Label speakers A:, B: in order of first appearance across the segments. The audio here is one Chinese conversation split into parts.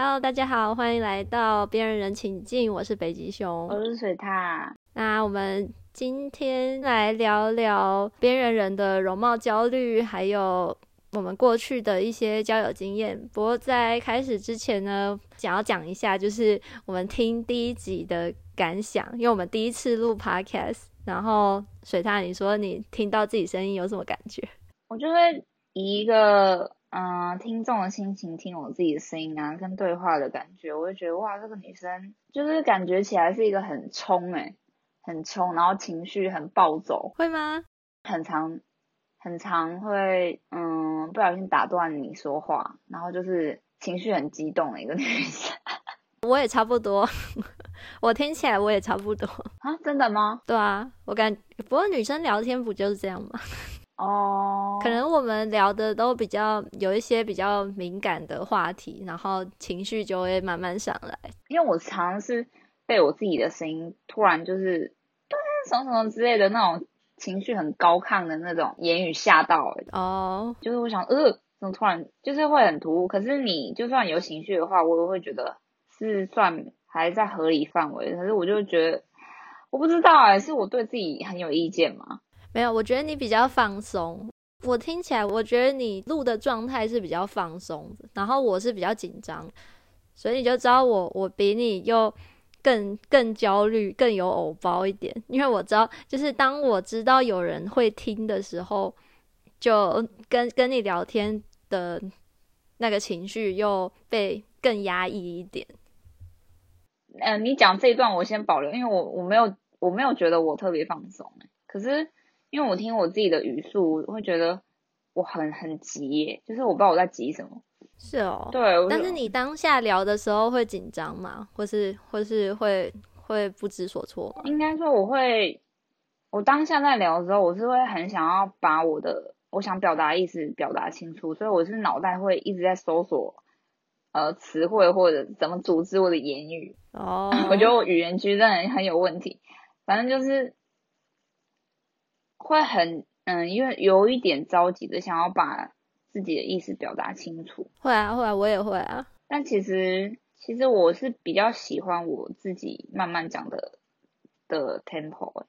A: Hello，大家好，欢迎来到边缘人请进，我是北极熊，
B: 我是水獭。
A: 那我们今天来聊聊边缘人的容貌焦虑，还有我们过去的一些交友经验。不过在开始之前呢，想要讲一下，就是我们听第一集的感想，因为我们第一次录 Podcast。然后水獭，你说你听到自己声音有什么感觉？
B: 我就会以一个。嗯，听众的心情，听我自己的声音啊，跟对话的感觉，我就觉得哇，这个女生就是感觉起来是一个很冲诶，很冲，然后情绪很暴走，
A: 会吗？
B: 很常，很常会，嗯，不小心打断你说话，然后就是情绪很激动的一个女生。
A: 我也差不多，我听起来我也差不多
B: 啊，真的吗？
A: 对啊，我感，不过女生聊天不就是这样吗？
B: 哦，
A: 可能我们聊的都比较有一些比较敏感的话题，然后情绪就会慢慢上来。
B: 因为我常是被我自己的声音突然就是什么什么之类的那种情绪很高亢的那种言语吓到。
A: 哦，
B: 就是我想，呃，怎么突然就是会很突兀？可是你就算有情绪的话，我也会觉得是算还在合理范围。可是我就觉得，我不知道哎，是我对自己很有意见吗？
A: 没有，我觉得你比较放松。我听起来，我觉得你录的状态是比较放松的，然后我是比较紧张，所以你就知道我我比你又更更焦虑，更有偶包一点。因为我知道，就是当我知道有人会听的时候，就跟跟你聊天的那个情绪又被更压抑一点。
B: 嗯，你讲这一段我先保留，因为我我没有我没有觉得我特别放松可是。因为我听我自己的语速，我会觉得我很很急耶，就是我不知道我在急什么。
A: 是哦，
B: 对。
A: 但是你当下聊的时候会紧张吗？或是或是会会不知所措吗？
B: 应该说我会，我当下在聊的时候，我是会很想要把我的我想表达意思表达清楚，所以我是脑袋会一直在搜索呃词汇或者怎么组织我的言语。
A: 哦。
B: 我觉得我语言区真的很有问题，反正就是。会很嗯，因为有一点着急的想要把自己的意思表达清楚。
A: 会啊，会啊，我也会啊。
B: 但其实，其实我是比较喜欢我自己慢慢讲的的 tempo，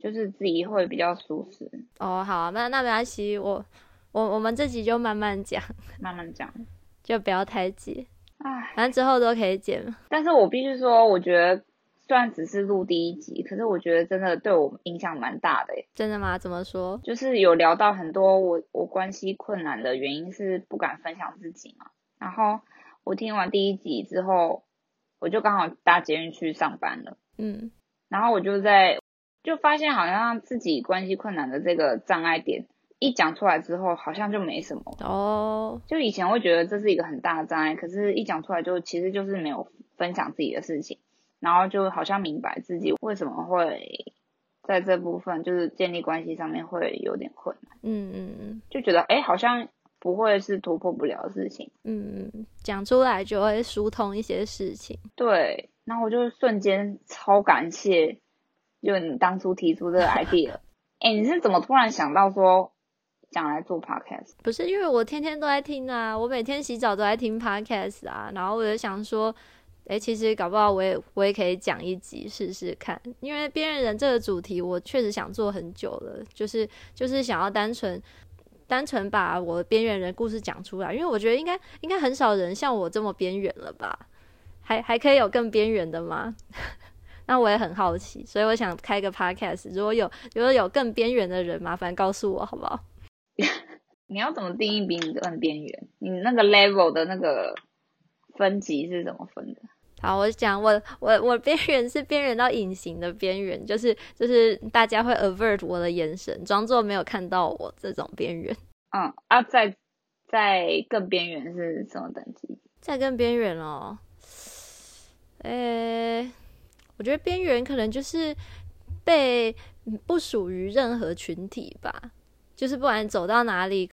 B: 就是自己会比较舒适。
A: 哦，好，啊那那没关系，我我我们自己就慢慢讲，
B: 慢慢讲，
A: 就不要太急。
B: 唉，
A: 反正之后都可以剪。
B: 但是我必须说，我觉得。虽然只是录第一集，可是我觉得真的对我影响蛮大的
A: 真的吗？怎么说？
B: 就是有聊到很多我我关系困难的原因是不敢分享自己嘛。然后我听完第一集之后，我就刚好搭捷运去上班了。
A: 嗯。
B: 然后我就在就发现好像自己关系困难的这个障碍点一讲出来之后，好像就没什么
A: 哦。
B: 就以前会觉得这是一个很大的障碍，可是一讲出来就其实就是没有分享自己的事情。然后就好像明白自己为什么会在这部分就是建立关系上面会有点困难，
A: 嗯嗯嗯，
B: 就觉得哎好像不会是突破不了的事情，
A: 嗯嗯，讲出来就会疏通一些事情，
B: 对，然后我就瞬间超感谢，就你当初提出这个 idea，哎你是怎么突然想到说想来做 podcast？
A: 不是因为我天天都在听啊，我每天洗澡都在听 podcast 啊，然后我就想说。哎，其实搞不好我也我也可以讲一集试试看，因为边缘人这个主题我确实想做很久了，就是就是想要单纯单纯把我边缘人故事讲出来，因为我觉得应该应该很少人像我这么边缘了吧？还还可以有更边缘的吗？那我也很好奇，所以我想开个 podcast，如果有如果有更边缘的人，麻烦告诉我好不好？
B: 你要怎么定义比你更边缘？你那个 level 的那个。分级是怎么分的？
A: 好，我讲我我我边缘是边缘到隐形的边缘，就是就是大家会 avert 我的眼神，装作没有看到我这种边缘。
B: 嗯啊，在在更边缘是什么等级？
A: 在更边缘哦，呃，我觉得边缘可能就是被不属于任何群体吧，就是不管走到哪里。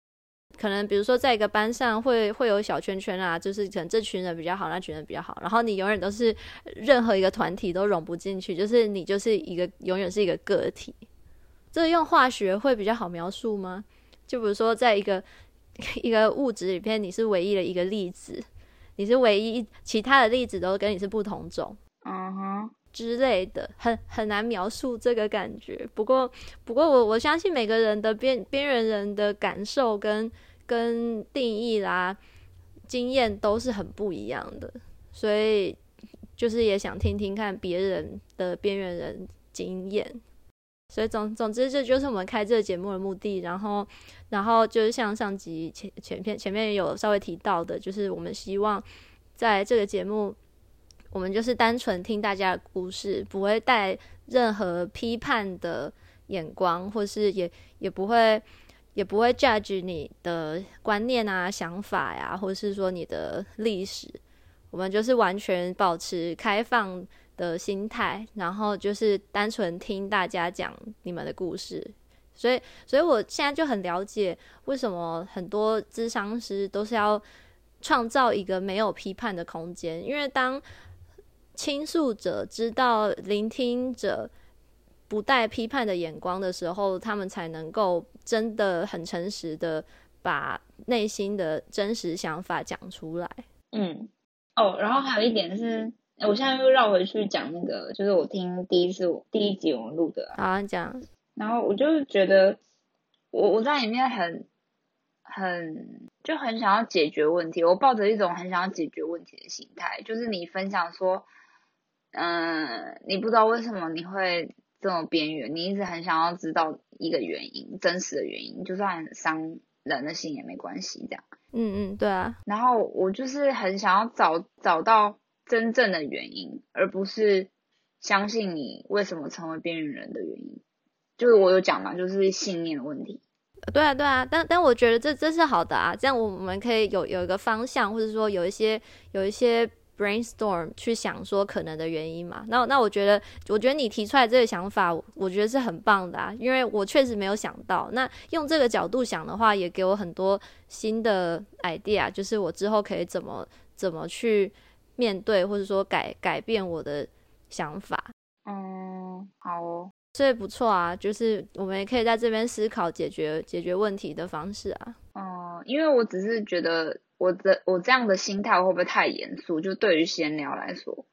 A: 可能比如说在一个班上会会有小圈圈啊，就是可能这群人比较好，那群人比较好，然后你永远都是任何一个团体都融不进去，就是你就是一个永远是一个个体。这用化学会比较好描述吗？就比如说在一个 一个物质里边，你是唯一的一个粒子，你是唯一，其他的例子都跟你是不同种，
B: 嗯哼，
A: 之类的，很很难描述这个感觉。不过，不过我我相信每个人的边边缘人的感受跟跟定义啦、经验都是很不一样的，所以就是也想听听看别人的边缘人经验。所以总总之，这就是我们开这个节目的目的。然后，然后就是像上集前前片前面有稍微提到的，就是我们希望在这个节目，我们就是单纯听大家的故事，不会带任何批判的眼光，或是也也不会也不会 judge 你的观念啊、想法呀，或者是说你的历史。我们就是完全保持开放。的心态，然后就是单纯听大家讲你们的故事，所以，所以我现在就很了解为什么很多咨商师都是要创造一个没有批判的空间，因为当倾诉者知道聆听者不带批判的眼光的时候，他们才能够真的很诚实的把内心的真实想法讲出来。
B: 嗯，哦，然后还有一点是。我现在又绕回去讲那个，就是我听第一次第一集我们录的，
A: 好讲。
B: 然后我就是觉得，我我在里面很很就很想要解决问题，我抱着一种很想要解决问题的心态。就是你分享说，嗯，你不知道为什么你会这么边缘，你一直很想要知道一个原因，真实的原因，就算伤人的心也没关系，这样。
A: 嗯嗯，对啊。
B: 然后我就是很想要找找到。真正的原因，而不是相信你为什么成为边缘人的原因。就是我有讲嘛，就是信念的问题。
A: 对啊，对啊，但但我觉得这这是好的啊，这样我们可以有有一个方向，或者说有一些有一些 brainstorm 去想说可能的原因嘛。那那我觉得，我觉得你提出来这个想法，我觉得是很棒的啊，因为我确实没有想到。那用这个角度想的话，也给我很多新的 idea，就是我之后可以怎么怎么去。面对或者说改改变我的想法，
B: 嗯，好哦，
A: 所以不错啊，就是我们也可以在这边思考解决解决问题的方式啊。
B: 嗯，因为我只是觉得我的我这样的心态会不会太严肃？就对于闲聊来说，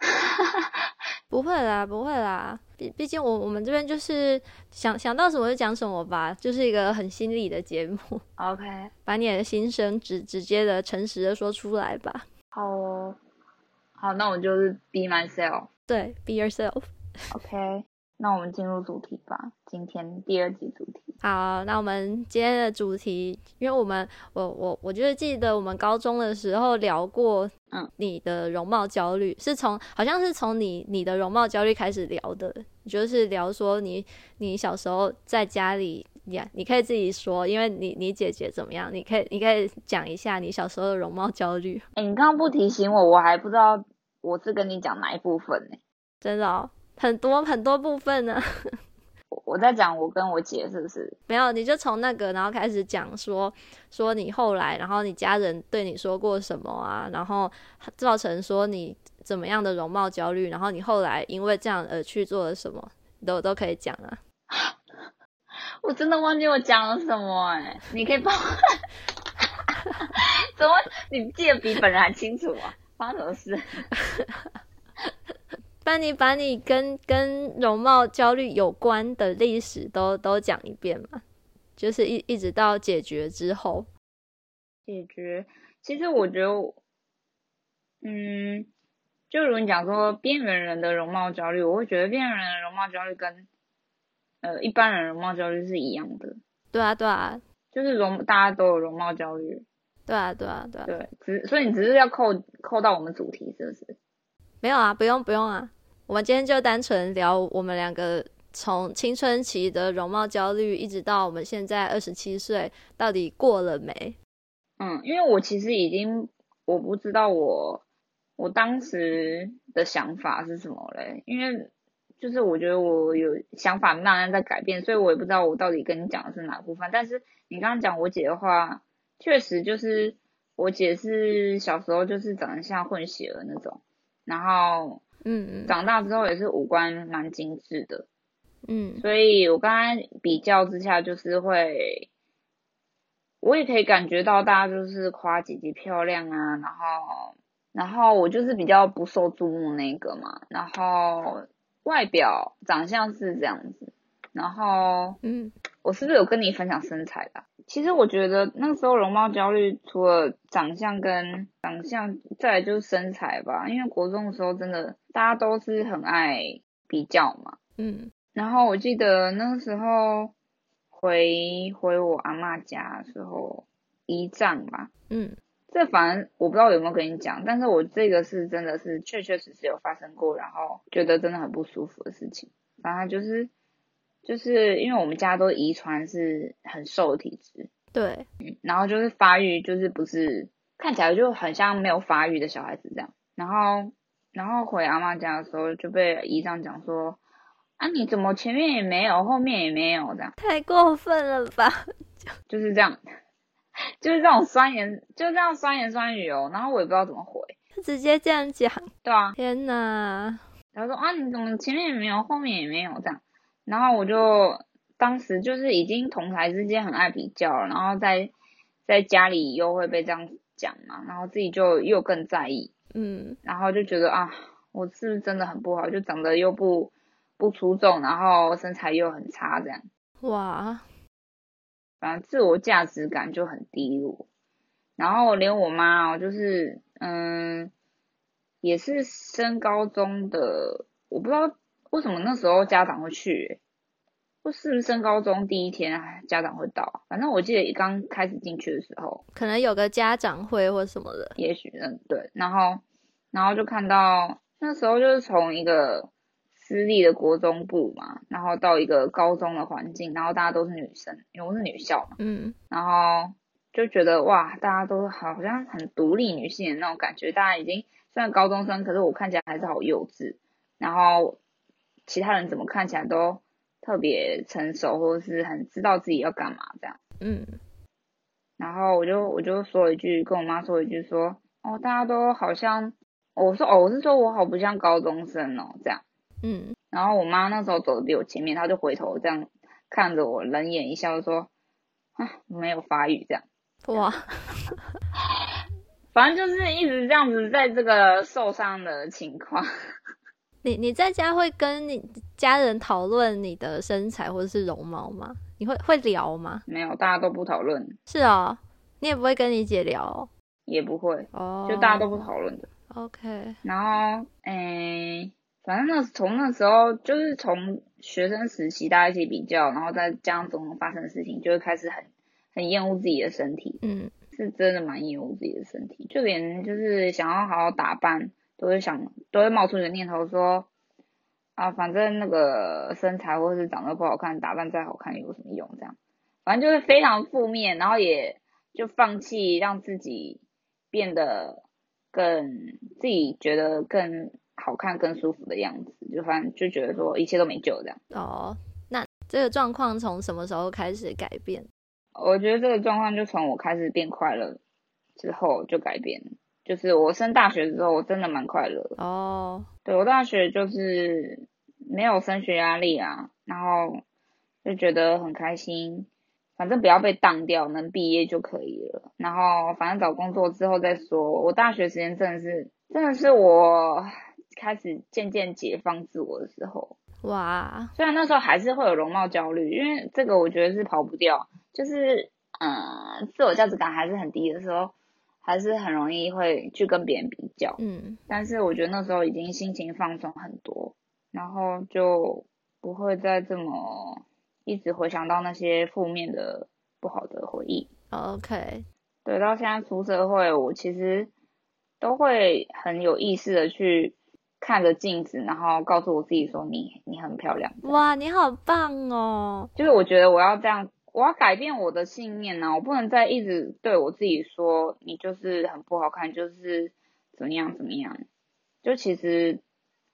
A: 不会啦，不会啦，毕毕竟我我们这边就是想想到什么就讲什么吧，就是一个很心理的节目。
B: OK，
A: 把你的心声直直接的、诚实的说出来吧。
B: 好哦，好，那我就是 be myself。
A: 对，be yourself。
B: OK，那我们进入主题吧。今天第二集主题。
A: 好，那我们今天的主题，因为我们我我我就是记得我们高中的时候聊过，
B: 嗯，
A: 你的容貌焦虑是从好像是从你你的容貌焦虑开始聊的，就是聊说你你小时候在家里。呀，你可以自己说，因为你你姐姐怎么样？你可以你可以讲一下你小时候的容貌焦虑。
B: 哎，你刚刚不提醒我，我还不知道我是跟你讲哪一部分呢？
A: 真的哦，很多很多部分呢。
B: 我在讲我跟我姐是不是？
A: 没有，你就从那个然后开始讲说说你后来，然后你家人对你说过什么啊？然后造成说你怎么样的容貌焦虑？然后你后来因为这样而去做了什么？都都可以讲啊。
B: 我真的忘记我讲了什么哎，你可以帮我？怎么你记得比本人还清楚啊？发生什么事？
A: 帮你把你跟跟容貌焦虑有关的历史都都讲一遍嘛，就是一一直到解决之后。
B: 解决，其实我觉得，嗯，就如你讲说边缘人的容貌焦虑，我会觉得边缘人的容貌焦虑跟。呃，一般人容貌焦虑是一样的。
A: 对啊，对啊，
B: 就是容大家都有容貌焦虑。
A: 对啊，对啊，对。
B: 对，只所以你只是要扣扣到我们主题，是不是？
A: 没有啊，不用不用啊，我们今天就单纯聊我们两个从青春期的容貌焦虑，一直到我们现在二十七岁，到底过了没？
B: 嗯，因为我其实已经我不知道我我当时的想法是什么嘞，因为。就是我觉得我有想法慢慢在改变，所以我也不知道我到底跟你讲的是哪部分。但是你刚刚讲我姐的话，确实就是我姐是小时候就是长得像混血儿那种，然后
A: 嗯嗯，
B: 长大之后也是五官蛮精致的，
A: 嗯，
B: 所以我刚才比较之下就是会我也可以感觉到大家就是夸姐姐漂亮啊，然后然后我就是比较不受注目那个嘛，然后外表长相是这样子，然后
A: 嗯，
B: 我是不是有跟你分享身材的？其实我觉得那时候容貌焦虑，除了长相跟长相，再来就是身材吧。因为国中的时候，真的大家都是很爱比较嘛。
A: 嗯，
B: 然后我记得那个时候回回我阿嬷家的时候，一仗吧。
A: 嗯，
B: 这反正我不知道有没有跟你讲，但是我这个是真的是确确实实有发生过，然后觉得真的很不舒服的事情。反正就是。就是因为我们家都遗传是很瘦的体质，
A: 对，
B: 然后就是发育就是不是看起来就很像没有发育的小孩子这样，然后然后回阿妈家的时候就被姨丈讲说，啊你怎么前面也没有，后面也没有这样，
A: 太过分了吧？
B: 就是这样，就是这种酸言，就这样酸言酸语哦，然后我也不知道怎么回，
A: 直接这样讲，
B: 对啊，
A: 天哪，
B: 他说啊你怎么前面也没有，后面也没有这样。然后我就当时就是已经同台之间很爱比较了，然后在在家里又会被这样讲嘛，然后自己就又更在意，
A: 嗯，
B: 然后就觉得啊，我是不是真的很不好？就长得又不不出众，然后身材又很差，这样，
A: 哇，
B: 反正自我价值感就很低落。然后连我妈哦，就是嗯，也是升高中的，我不知道。为什么那时候家长会去？不是不是升高中第一天家长会到？反正我记得刚开始进去的时候，
A: 可能有个家长会或什么的。
B: 也许嗯对，然后然后就看到那时候就是从一个私立的国中部嘛，然后到一个高中的环境，然后大家都是女生，因为我是女校嘛，
A: 嗯，
B: 然后就觉得哇，大家都好像很独立女性的那种感觉，大家已经虽然高中生，可是我看起来还是好幼稚，然后。其他人怎么看起来都特别成熟，或者是很知道自己要干嘛这样。
A: 嗯，
B: 然后我就我就说一句，跟我妈说一句，说哦，大家都好像，我说哦，我是说我好不像高中生哦，这样。
A: 嗯，
B: 然后我妈那时候走的比我前面，她就回头这样看着我，冷眼一笑，说啊，没有发育这样。
A: 哇，
B: 反正就是一直这样子，在这个受伤的情况。
A: 你你在家会跟你家人讨论你的身材或者是容貌吗？你会会聊吗？
B: 没有，大家都不讨论。
A: 是啊，你也不会跟你姐聊，
B: 也不会
A: 哦，
B: 就大家都不讨论的。
A: OK。
B: 然后，诶，反正那从那时候就是从学生时期大家一起比较，然后再加上总发生的事情，就会开始很很厌恶自己的身体。
A: 嗯，
B: 是真的蛮厌恶自己的身体，就连就是想要好好打扮。都会想，都会冒出一个念头说，啊，反正那个身材或是长得不好看，打扮再好看有什么用？这样，反正就是非常负面，然后也就放弃让自己变得更自己觉得更好看、更舒服的样子，就反正就觉得说一切都没救这样。
A: 哦，那这个状况从什么时候开始改变？
B: 我觉得这个状况就从我开始变快乐之后就改变。就是我升大学之后，我真的蛮快乐
A: 哦。
B: 对我大学就是没有升学压力啊，然后就觉得很开心，反正不要被当掉，能毕业就可以了。然后反正找工作之后再说。我大学时间真的是，真的是我开始渐渐解放自我的时候。
A: 哇！
B: 虽然那时候还是会有容貌焦虑，因为这个我觉得是跑不掉，就是嗯，自我价值感还是很低的时候。还是很容易会去跟别人比较，
A: 嗯，
B: 但是我觉得那时候已经心情放松很多，然后就不会再这么一直回想到那些负面的不好的回忆。
A: OK，
B: 对，到现在出社会，我其实都会很有意识的去看着镜子，然后告诉我自己说：“你你很漂亮。”
A: 哇，你好棒哦！
B: 就是我觉得我要这样。我要改变我的信念呢，我不能再一直对我自己说你就是很不好看，就是怎么样怎么样，就其实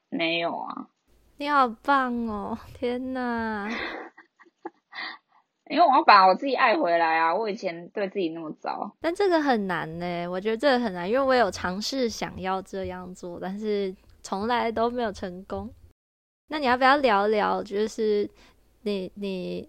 B: 没有啊。
A: 你好棒哦，天哪！
B: 因为我要把我自己爱回来啊，我以前对自己那么糟。
A: 但这个很难呢，我觉得这个很难，因为我有尝试想要这样做，但是从来都没有成功。那你要不要聊聊，就是你你？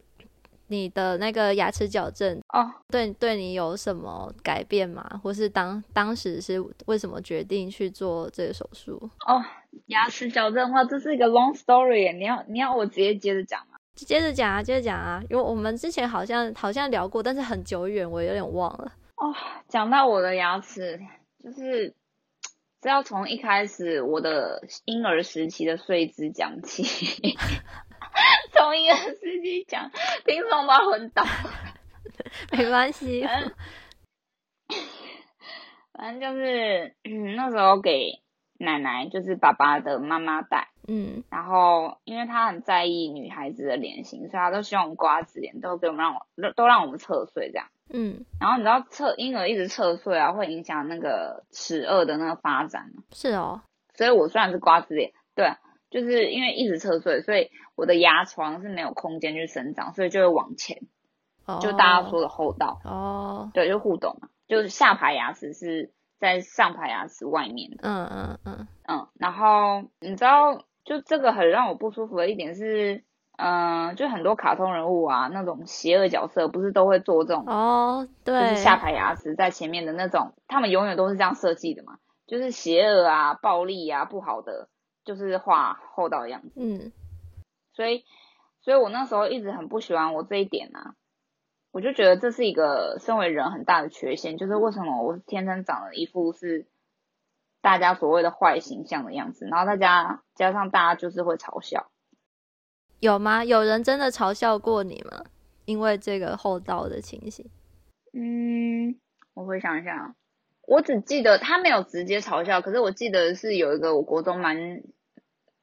A: 你的那个牙齿矫正
B: 哦，
A: 对对你有什么改变吗？或是当当时是为什么决定去做这个手术？
B: 哦，牙齿矫正的话，这是一个 long story，你要你要我直接接着讲吗？
A: 接着讲啊，接着讲啊，因为我们之前好像好像聊过，但是很久远，我有点忘了。
B: 哦，讲到我的牙齿，就是是要从一开始我的婴儿时期的睡姿讲起，从婴儿时期讲，听众都要昏倒。
A: 没关系，
B: 反正就是嗯那时候给奶奶，就是爸爸的妈妈带。
A: 嗯，
B: 然后因为他很在意女孩子的脸型，所以他都希望我们瓜子脸都给我们让我都让我们侧睡这样。
A: 嗯，
B: 然后你知道侧婴儿一直侧睡啊，会影响那个齿颚的那个发展吗？
A: 是哦，
B: 所以我虽然是瓜子脸，对，就是因为一直侧睡，所以我的牙床是没有空间去生长，所以就会往前，
A: 哦
B: 就大家说的后道，
A: 哦，
B: 对，就互动嘛，就是下排牙齿是在上排牙齿外面的，
A: 嗯嗯嗯，
B: 嗯，然后你知道。就这个很让我不舒服的一点是，嗯，就很多卡通人物啊，那种邪恶角色不是都会做这种
A: 哦，对，
B: 就是下排牙齿在前面的那种，他们永远都是这样设计的嘛，就是邪恶啊、暴力啊、不好的，就是画厚道的样子。
A: 嗯，
B: 所以，所以我那时候一直很不喜欢我这一点啊，我就觉得这是一个身为人很大的缺陷，就是为什么我天生长了一副是。大家所谓的坏形象的样子，然后大家加上大家就是会嘲笑，
A: 有吗？有人真的嘲笑过你吗？因为这个厚道的情形？
B: 嗯，我回想一下，我只记得他没有直接嘲笑，可是我记得是有一个我国中蛮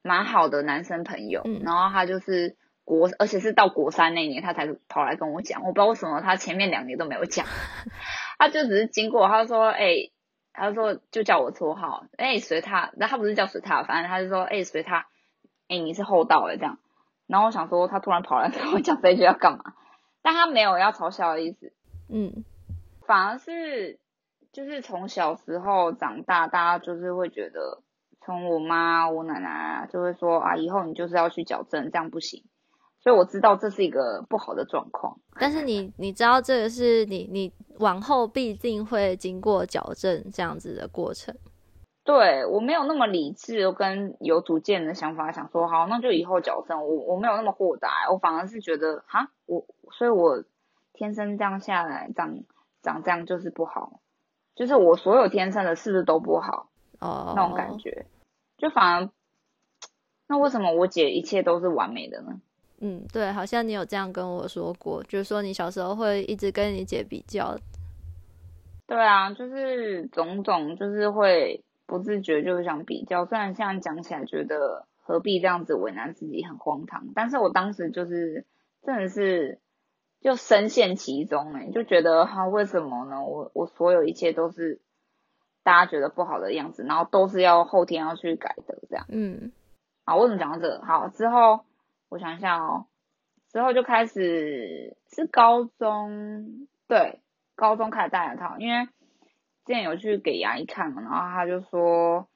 B: 蛮好的男生朋友，
A: 嗯、
B: 然后他就是国，而且是到国三那年他才跑来跟我讲，我不知道为什么他前面两年都没有讲，他就只是经过，他说，哎、欸。他说就叫我绰号，哎、欸，随他，那他不是叫随他，反正他就说，哎、欸，随他，哎、欸，你是厚道哎这样。然后我想说，他突然跑来跟我讲这句要干嘛？但他没有要嘲笑的意思，
A: 嗯，
B: 反而是就是从小时候长大，大家就是会觉得，从我妈、我奶奶就会说啊，以后你就是要去矫正，这样不行。所以我知道这是一个不好的状况，
A: 但是你你知道这个是你你往后必定会经过矫正这样子的过程。
B: 对我没有那么理智跟有主见的想法，想说好那就以后矫正。我我没有那么豁达，我反而是觉得哈我，所以我天生这样下来长长这样就是不好，就是我所有天生的是不是都不好？
A: 哦，
B: 那种感觉，就反而那为什么我姐一切都是完美的呢？
A: 嗯，对，好像你有这样跟我说过，就是说你小时候会一直跟你姐比较。
B: 对啊，就是种种，就是会不自觉就想比较。虽然现在讲起来觉得何必这样子为难自己，很荒唐，但是我当时就是真的是就深陷其中、欸，哎，就觉得哈、啊，为什么呢？我我所有一切都是大家觉得不好的样子，然后都是要后天要去改的，这样。
A: 嗯，
B: 好，为什么讲到这个？好，之后。我想一下哦，之后就开始是高中，对，高中开始戴牙套，因为之前有去给牙医看嘛，然后他就说，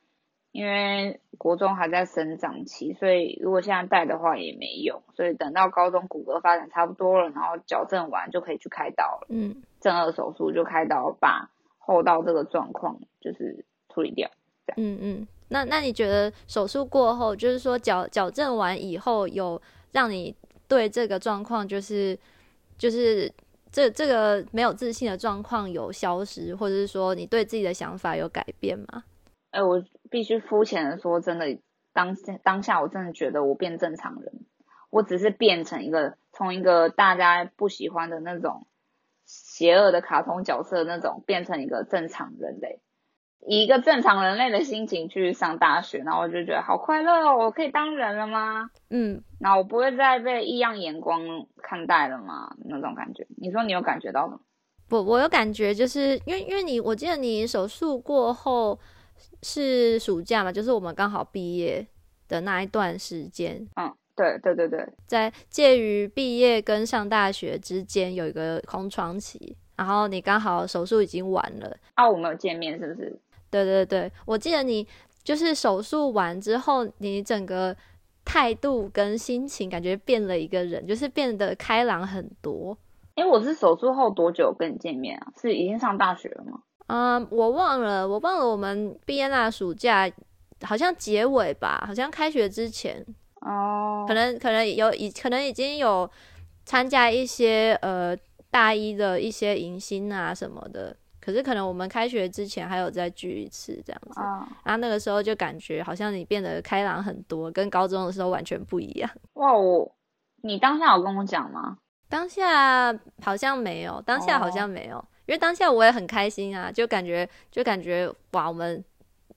B: 因为国中还在生长期，所以如果现在戴的话也没用，所以等到高中骨骼发展差不多了，然后矫正完就可以去开刀了，
A: 嗯，
B: 正颌手术就开刀把后到这个状况就是处理掉，这样，
A: 嗯嗯。那那你觉得手术过后，就是说矫矫正完以后，有让你对这个状况，就是就是这这个没有自信的状况有消失，或者是说你对自己的想法有改变吗？
B: 哎、欸，我必须肤浅的说，真的当当下我真的觉得我变正常人，我只是变成一个从一个大家不喜欢的那种邪恶的卡通角色那种，变成一个正常人类。以一个正常人类的心情去上大学，然后我就觉得好快乐哦！我可以当人了吗？
A: 嗯，
B: 然后我不会再被异样眼光看待了吗？那种感觉，你说你有感觉到吗？
A: 不，我有感觉，就是因为因为你，我记得你手术过后是暑假嘛，就是我们刚好毕业的那一段时间。
B: 嗯，对对对对，
A: 在介于毕业跟上大学之间有一个空窗期，然后你刚好手术已经完了
B: 啊，我们有见面是不是？
A: 对对对，我记得你就是手术完之后，你整个态度跟心情，感觉变了一个人，就是变得开朗很多。
B: 哎，我是手术后多久跟你见面啊？是已经上大学了吗？
A: 嗯，我忘了，我忘了我们毕业那暑假，好像结尾吧，好像开学之前。
B: 哦，
A: 可能可能有已可能已经有参加一些呃大一的一些迎新啊什么的，可是可能我们开学之前还有再聚一次这样子。啊，然后那个时候就感觉好像你变得开朗很多，跟高中的时候完全不一样。
B: 哇，我你当下有跟我讲吗？
A: 当下好像没有，当下好像没有，因为当下我也很开心啊，就感觉就感觉哇，我们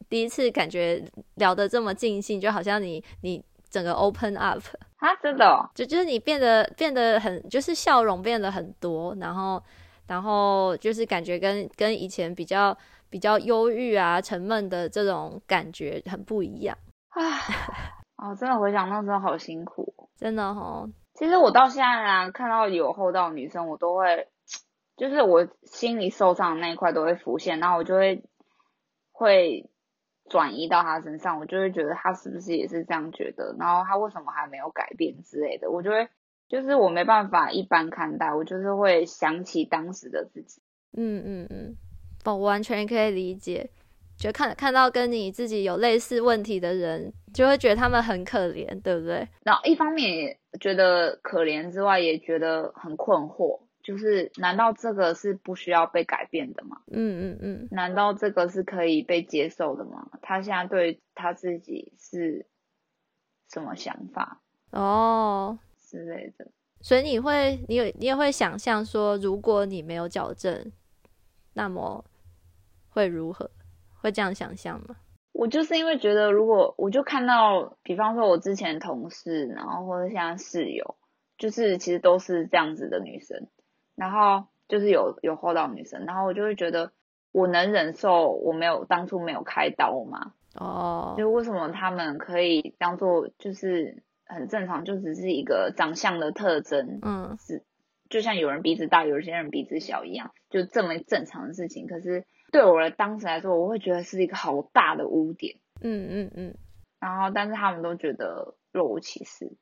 A: 第一次感觉聊得这么尽兴，就好像你你整个 open up
B: 啊，真的，
A: 就就是你变得变得很，就是笑容变得很多，然后然后就是感觉跟跟以前比较比较忧郁啊、沉闷的这种感觉很不一样
B: 啊。哦，真的回想那时候好辛苦，
A: 真的哈。
B: 其实我到现在啊，看到有厚道女生，我都会，就是我心里受伤的那一块都会浮现，然后我就会会转移到他身上，我就会觉得他是不是也是这样觉得，然后他为什么还没有改变之类的，我就会就是我没办法一般看待，我就是会想起当时的自己。
A: 嗯嗯嗯，我完全可以理解。就看看到跟你自己有类似问题的人，就会觉得他们很可怜，对不对？
B: 然后一方面也觉得可怜之外，也觉得很困惑，就是难道这个是不需要被改变的吗？
A: 嗯嗯嗯。
B: 难道这个是可以被接受的吗？他现在对他自己是什么想法？
A: 哦，
B: 之类的。
A: 所以你会，你有你也会想象说，如果你没有矫正，那么会如何？会这样想象吗？
B: 我就是因为觉得，如果我就看到，比方说我之前同事，然后或者现在室友，就是其实都是这样子的女生，然后就是有有厚道女生，然后我就会觉得，我能忍受我没有当初没有开刀吗？
A: 哦，
B: 就为什么他们可以当做就是很正常，就只是一个长相的特征，
A: 嗯，
B: 是就像有人鼻子大，有些人鼻子小一样，就这么正常的事情，可是。对我的当时来说，我会觉得是一个好大的污点。
A: 嗯嗯嗯。
B: 然后，但是他们都觉得若无其事，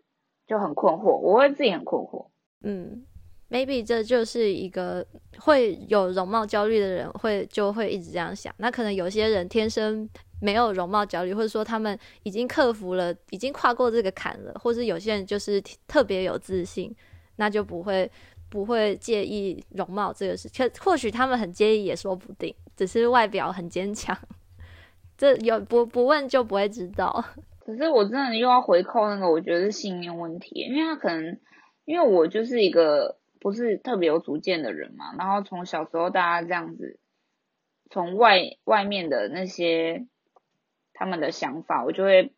B: 就很困惑。我会自己很困惑。
A: 嗯，maybe 这就是一个会有容貌焦虑的人会就会一直这样想。那可能有些人天生没有容貌焦虑，或者说他们已经克服了，已经跨过这个坎了，或是有些人就是特别有自信，那就不会不会介意容貌这个事。可或许他们很介意也说不定。只是外表很坚强，这有不不问就不会知道。
B: 可是我真的又要回扣那个，我觉得是信念问题，因为他可能因为我就是一个不是特别有主见的人嘛，然后从小时候大家这样子，从外外面的那些他们的想法，我就会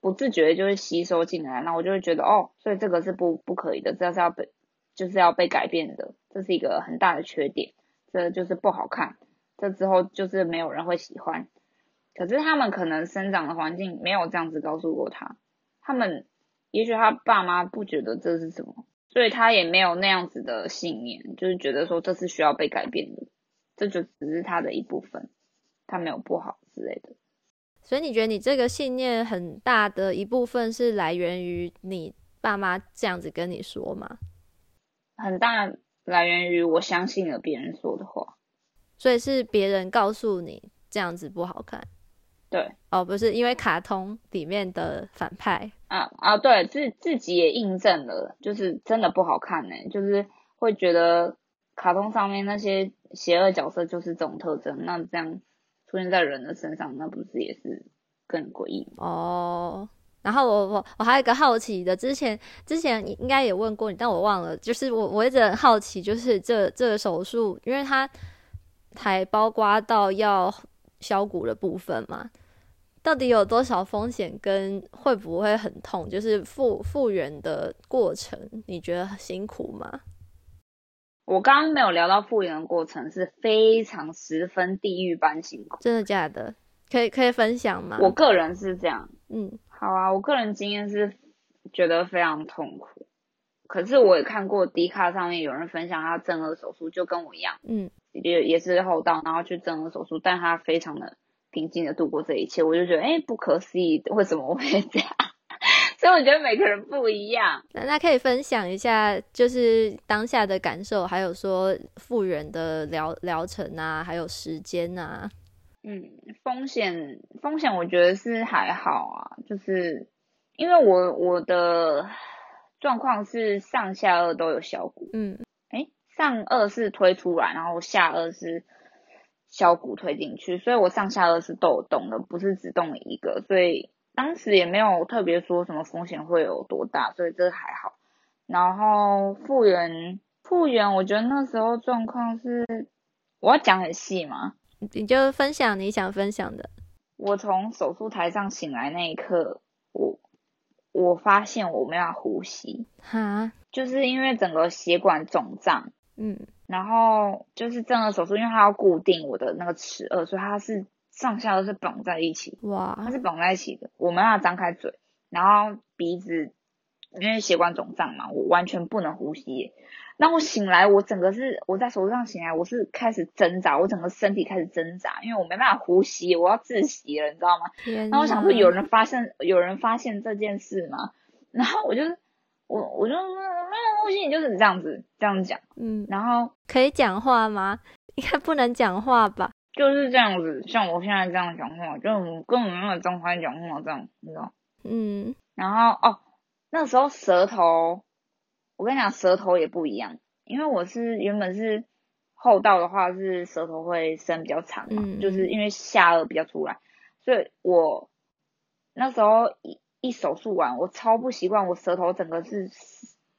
B: 不自觉就会吸收进来，那我就会觉得哦，所以这个是不不可以的，这是要被就是要被改变的，这是一个很大的缺点，这就是不好看。这之后就是没有人会喜欢，可是他们可能生长的环境没有这样子告诉过他，他们也许他爸妈不觉得这是什么，所以他也没有那样子的信念，就是觉得说这是需要被改变的，这就只是他的一部分，他没有不好之类的。
A: 所以你觉得你这个信念很大的一部分是来源于你爸妈这样子跟你说吗？
B: 很大来源于我相信了别人说的话。
A: 所以是别人告诉你这样子不好看，
B: 对，
A: 哦，不是因为卡通里面的反派
B: 啊啊，对，自自己也印证了，就是真的不好看呢，就是会觉得卡通上面那些邪恶角色就是这种特征，那这样出现在人的身上，那不是也是更诡异
A: 哦？然后我我我还有一个好奇的，之前之前应该也问过你，但我忘了，就是我我一直很好奇，就是这这个手术，因为它。还包括到要削骨的部分嘛？到底有多少风险？跟会不会很痛？就是复复原的过程，你觉得辛苦吗？
B: 我刚刚没有聊到复原的过程，是非常十分地狱般辛苦。
A: 真的假的？可以可以分享吗？
B: 我个人是这样，
A: 嗯，
B: 好啊，我个人经验是觉得非常痛苦。可是我也看过迪卡上面有人分享他正颌手术，就跟我一样，
A: 嗯。
B: 也也是后道，然后去整了手术，但他非常的平静的度过这一切，我就觉得哎，不可思议，为什么会这样？所以我觉得每个人不一样。
A: 那那可以分享一下，就是当下的感受，还有说复原的疗疗程啊，还有时间啊。
B: 嗯，风险风险，我觉得是还好啊，就是因为我我的状况是上下颚都有小骨，
A: 嗯，
B: 哎，上颚是推出来，然后下颚是削骨推进去，所以我上下颚是都有动的，不是只动了一个，所以当时也没有特别说什么风险会有多大，所以这还好。然后复原复原，我觉得那时候状况是，我要讲很细吗？
A: 你就分享你想分享的。
B: 我从手术台上醒来那一刻，我我发现我没有呼吸，
A: 哈，
B: 就是因为整个血管肿胀，
A: 嗯，
B: 然后就是正颌手术，因为它要固定我的那个齿颚，所以它是上下都是绑在一起，
A: 哇它，
B: 是绑在一起的，我没办法张开嘴，然后鼻子因为血管肿胀嘛，我完全不能呼吸。那我醒来，我整个是我在手术上醒来，我是开始挣扎，我整个身体开始挣扎，因为我没办法呼吸，我要窒息了，你知道吗？
A: 天
B: 那我想说，有人发现有人发现这件事吗？然后我就我我就说没有呼吸，你就是这样子这样讲，
A: 嗯，
B: 然后
A: 可以讲话吗？应该不能讲话吧？
B: 就是这样子，像我现在这样讲话，就根本没有张开讲话这样，你知道？
A: 嗯，
B: 然后哦，那时候舌头，我跟你讲，舌头也不一样，因为我是原本是后道的话是舌头会伸比较长嘛，
A: 嗯
B: 就是因为下颚比较出来，所以我那时候一一手术完，我超不习惯，我舌头整个是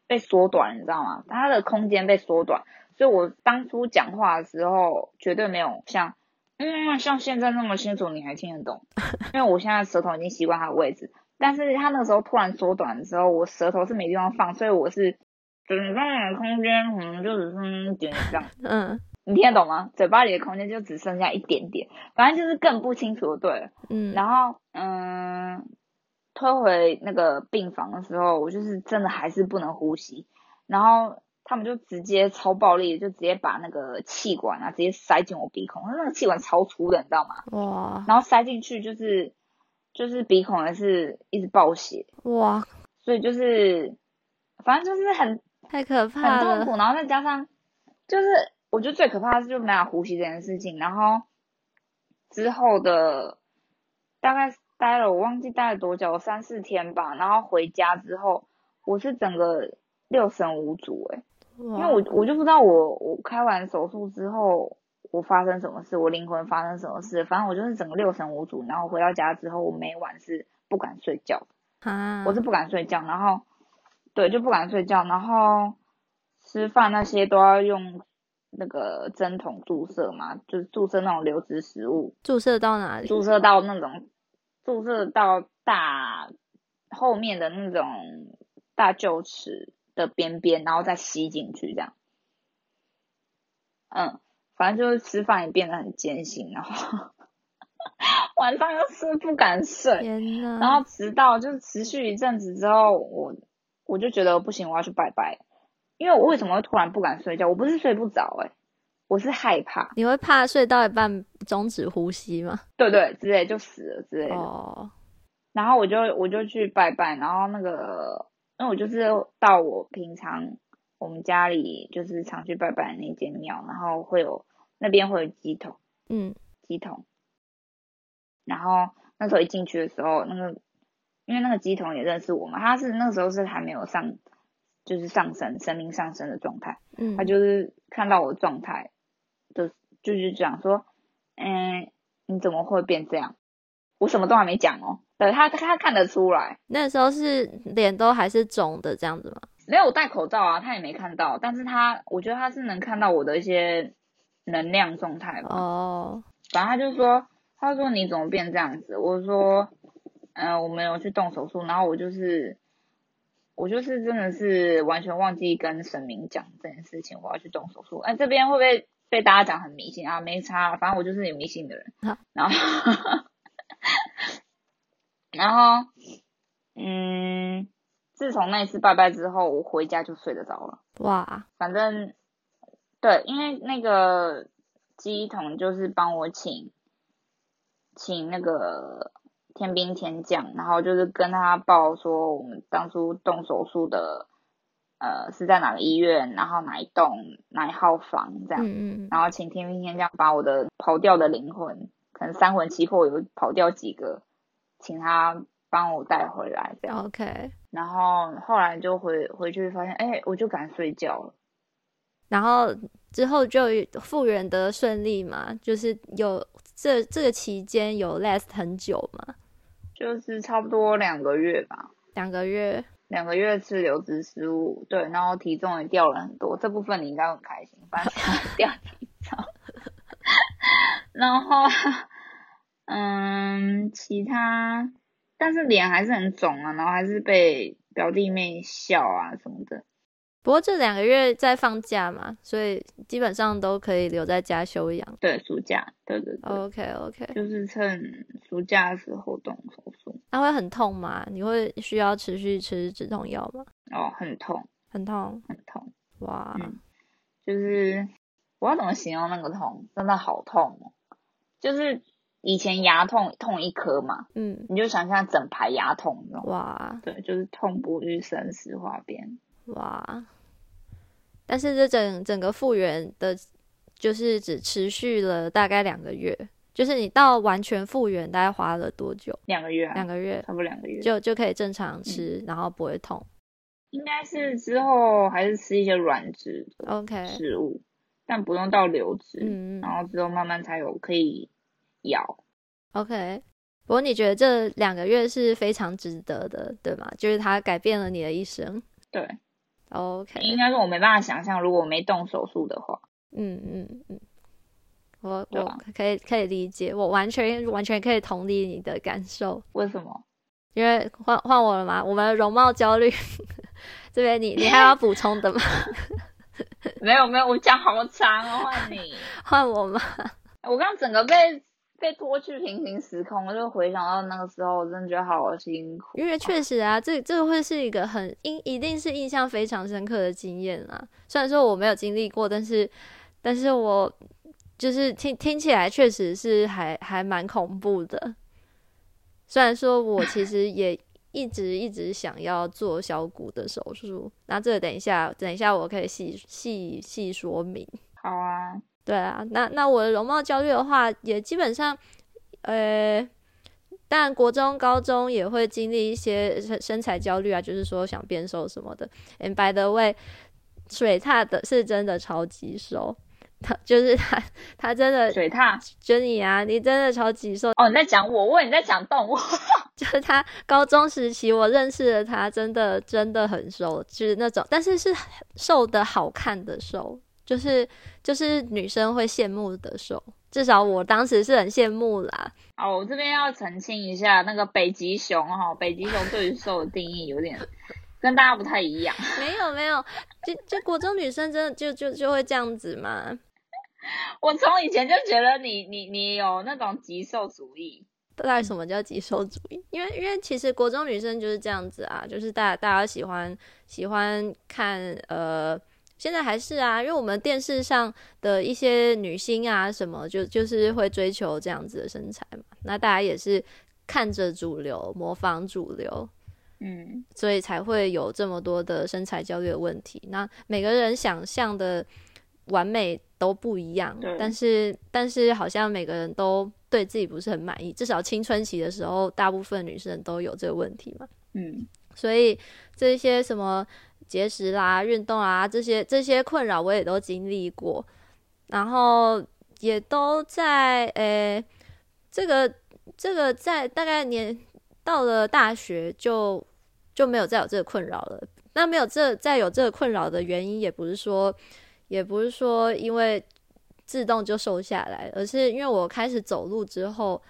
B: 被缩短，你知道吗？它的空间被缩短，所以我当初讲话的时候绝对没有像。嗯，像现在那么清楚，你还听得懂？因为我现在舌头已经习惯它的位置，但是它那时候突然缩短的时候，我舌头是没地方放，所以我是整个的空间可能就只剩一点这样，
A: 嗯
B: 你听得懂吗？嘴巴里的空间就只剩下一点点，反正就是更不清楚，对了。
A: 嗯，
B: 然后嗯，推回那个病房的时候，我就是真的还是不能呼吸，然后他们就直接超暴力的，就直接把那个气管啊直接塞进我鼻孔，那个气管超粗的，你知道吗？
A: 哇。
B: 然后塞进去就是就是鼻孔也是一直爆血，
A: 哇，
B: 所以就是反正就是很
A: 太可怕了，
B: 很痛苦，然后再加上就是我觉得最可怕的是就没法呼吸这件事情，然后之后的大概待了我忘记待了多久，三四天吧，然后回家之后我是整个六神无主诶、
A: 因
B: 因为我我就不知道我我开完手术之后我发生什么事，我灵魂发生什么事，反正我就是整个六神无主，然后回到家之后我每晚是不敢睡觉。
A: 啊，
B: 我是不敢睡觉，然后对就不敢睡觉，然后吃饭那些都要用那个针筒注射嘛，就是注射那种流质食物，
A: 注射到哪里？
B: 注射到那种注射到大后面的那种大臼齿的边边，然后再吸进去这样。嗯，反正就是吃饭也变得很艰辛，然后 晚上又是不敢睡。然后直到就是持续一阵子之后，我我就觉得不行，我要去拜拜。因为我为什么会突然不敢睡觉？我不是睡不着、欸，我是害怕，
A: 你会怕睡到一半终止呼吸吗？
B: 对对之类就死了之类的。
A: 哦，
B: 然后我就我就去拜拜，然后那个，因为我就是到我平常我们家里就是常去拜拜的那间庙，然后会有那边会有鸡桶，
A: 嗯
B: 鸡桶。然后那时候一进去的时候，那个因为那个鸡桶也认识我嘛，他是那个时候是还没有上，就是上升神明上升的状态，
A: 嗯，
B: 他就是看到我的状态，就就是讲说，嗯，你怎么会变这样？我什么都还没讲哦，对他他看得出来，
A: 那时候是脸都还是肿的这样子吗？
B: 没有戴口罩啊，他也没看到，但是他我觉得他是能看到我的一些能量状态吧。
A: 哦，
B: 反正他就说，他说你怎么变这样子？我说，嗯、我没有去动手术，然后我就是，我就是真的是完全忘记跟神明讲这件事情，我要去动手术。哎、这边会不会被大家讲很迷信啊？没差，反正我就是有迷信的人。然后，然后，嗯，自从那一次拜拜之后，我回家就睡得着了。
A: 哇，
B: 反正对，因为那个鸡桶就是帮我请请那个天兵天将，然后就是跟他报说我们当初动手术的，呃是在哪个医院，然后哪一栋哪一号房这样，
A: 嗯嗯
B: 然后请天兵天将把我的跑掉的灵魂，可能三魂七魄有跑掉几个，请他帮我带回来这样
A: ，，OK。
B: 然后后来就回回去发现，哎，我就敢睡觉了。
A: 然后之后就复原的顺利嘛，就是有这这个期间有 last 很久嘛，
B: 就是差不多两个月吧，
A: 两个月。
B: 两个月吃流质食物，对，然后体重也掉了很多，这部分你应该很开心，反正掉体重。然后，嗯，其他，但是脸还是很肿啊，然后还是被表弟妹笑啊什么的。
A: 不过这两个月在放假嘛，所以基本上都可以留在家休养。
B: 对，暑假，对对对
A: ，OK OK，
B: 就是趁暑假的时候动手术。
A: 那会很痛吗？你会需要持续吃止痛药吗？
B: 哦，很痛，
A: 很痛，
B: 很痛，
A: 哇，
B: 嗯就是我要怎么形容那个痛？真的好痛哦！就是以前牙痛痛一颗嘛，
A: 嗯，
B: 你就想象整排牙痛那种。
A: 哇
B: 对，就是痛不欲生，死化边。
A: 哇，但是这整整个复原的，就是只持续了大概两个月，就是你到完全复原大概花了多久？
B: 两个月、啊，
A: 两个月
B: 差不多两个月。
A: 就就可以正常吃，然后不会痛。
B: 应该是之后还是吃一些软质的
A: OK，
B: 食物，但不用到流质。
A: 嗯嗯
B: 然后之后慢慢才有可以咬。
A: OK。不过你觉得这两个月是非常值得的，对吗？就是它改变了你的一生。
B: 对
A: ，OK，
B: 应该是我没办法想象，如果我没动手术的话，
A: 嗯嗯嗯，我我可以可以理解，我完全完全可以同理你的感受。
B: 为什么？
A: 因为换换我了嘛，我们的容貌焦虑 这边你你还要补充的吗？
B: 没有没有，我讲好长哦，换你。
A: 换我吗？
B: 我刚刚整个被被拖去平行时空，我就回想到那个时候，我真的觉得好辛苦。
A: 因为确实啊，这这个会是一个很印，一定是印象非常深刻的经验啊。虽然说我没有经历过，但是但是我就是听听起来确实是还还蛮恐怖的。虽然说我其实也一直一直想要做小骨的手术，那这个等一下等一下我可以细细细说明。
B: 好啊，
A: 对啊，那那我的容貌焦虑的话，也基本上，呃，但国中、高中也会经历一些身身材焦虑啊，就是说想变瘦什么的。And by the way，水獭的是真的超级瘦，他就是他，他真的
B: 水獭。
A: 就你啊，你真的超级瘦。
B: 哦，你在讲我，我以为你在讲动物。
A: 就是他高中时期，我认识的他，真的真的很瘦，就是那种，但是是瘦的好看的瘦，就是就是女生会羡慕的瘦，至少我当时是很羡慕啦。
B: 哦，我这边要澄清一下，那个北极熊哈、北极熊对于瘦的定义有点跟大家不太一样。
A: 没有没有，就就国中女生真的就就就会这样子嘛。
B: 我从以前就觉得你你你有那种极瘦主义，
A: 到底什么叫极瘦主义？因为因为其实国中女生就是这样子啊，就是大大家喜欢喜欢看呃，现在还是啊，因为我们电视上的一些女星啊什么，就就是会追求这样子的身材嘛，那大家也是看着主流，模仿主流，
B: 嗯，
A: 所以才会有这么多的身材焦虑的问题。那每个人想象的完美都不一样，但是但是好像每个人都对自己不是很满意。至少青春期的时候，大部分女生都有这个问题嘛。
B: 嗯，
A: 所以这些什么节食啦、运动啊这些这些困扰，我也都经历过，然后也都在诶、这个这个在大概年到了大学就就没有再有这个困扰了。那没有这再有这个困扰的原因，也不是说也不是说因为自动就瘦下来，而是因为我开始走路之后，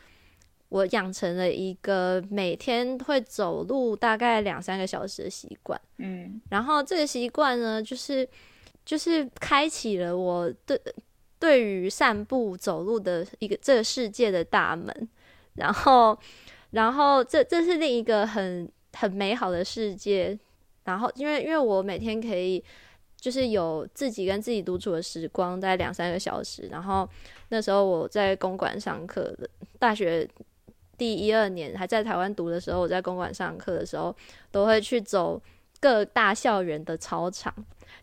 A: 我养成了一个每天会走路大概两三个小时的习惯。
B: 嗯，
A: 然后这个习惯呢，就是就是开启了我对对于散步走路的一个这个世界的大门。然后，然后这这是另一个很很美好的世界。然后，因为因为我每天可以就是有自己跟自己独处的时光，大概两三个小时。然后那时候我在公馆上课的，大学第一二年还在台湾读的时候，我在公馆上课的时候，都会去走各大校园的操场。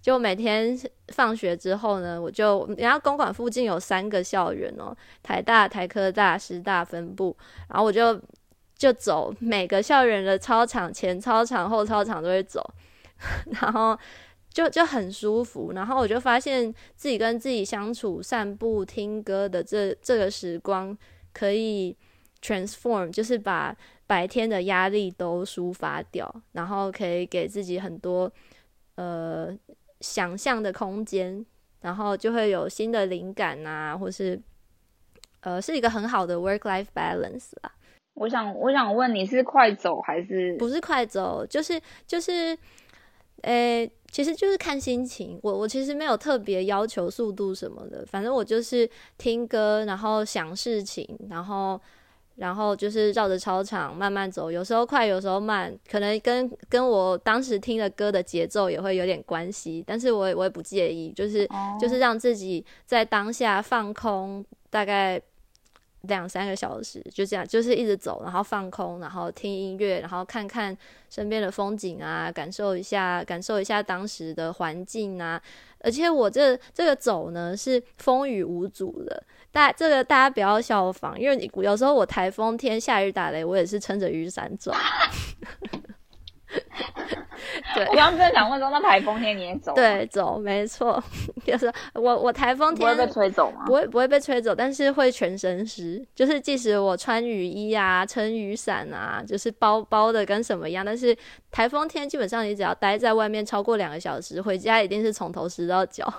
A: 就每天放学之后呢，我就然后公馆附近有三个校园哦，台大、台科大、师大分部，然后我就就走每个校园的操场，前操场、后操场都会走，然后就就很舒服。然后我就发现自己跟自己相处、散步、听歌的这这个时光，可以 transform，就是把白天的压力都抒发掉，然后可以给自己很多呃。想象的空间，然后就会有新的灵感啊，或是呃，是一个很好的 work life balance 啦。
B: 我想，我想问你是快走还是
A: 不是快走？就是就是，诶，其实就是看心情。我我其实没有特别要求速度什么的，反正我就是听歌，然后想事情，然后。然后就是绕着操场慢慢走，有时候快，有时候慢，可能跟跟我当时听的歌的节奏也会有点关系，但是我也我也不介意，就是就是让自己在当下放空，大概。两三个小时就这样，就是一直走，然后放空，然后听音乐，然后看看身边的风景啊，感受一下，感受一下当时的环境啊。而且我这这个走呢是风雨无阻的，大这个大家不要效仿，因为你有时候我台风天下雨打雷，我也是撑着雨伞走。对，
B: 我刚刚在想问说，那台风天你也走？
A: 对，走，没错，就是我我台风天
B: 不会被吹走吗？
A: 不会不会被吹走，但是会全身湿。就是即使我穿雨衣啊，撑雨伞啊，就是包包的跟什么一样，但是台风天基本上你只要待在外面超过两个小时，回家一定是从头湿到脚。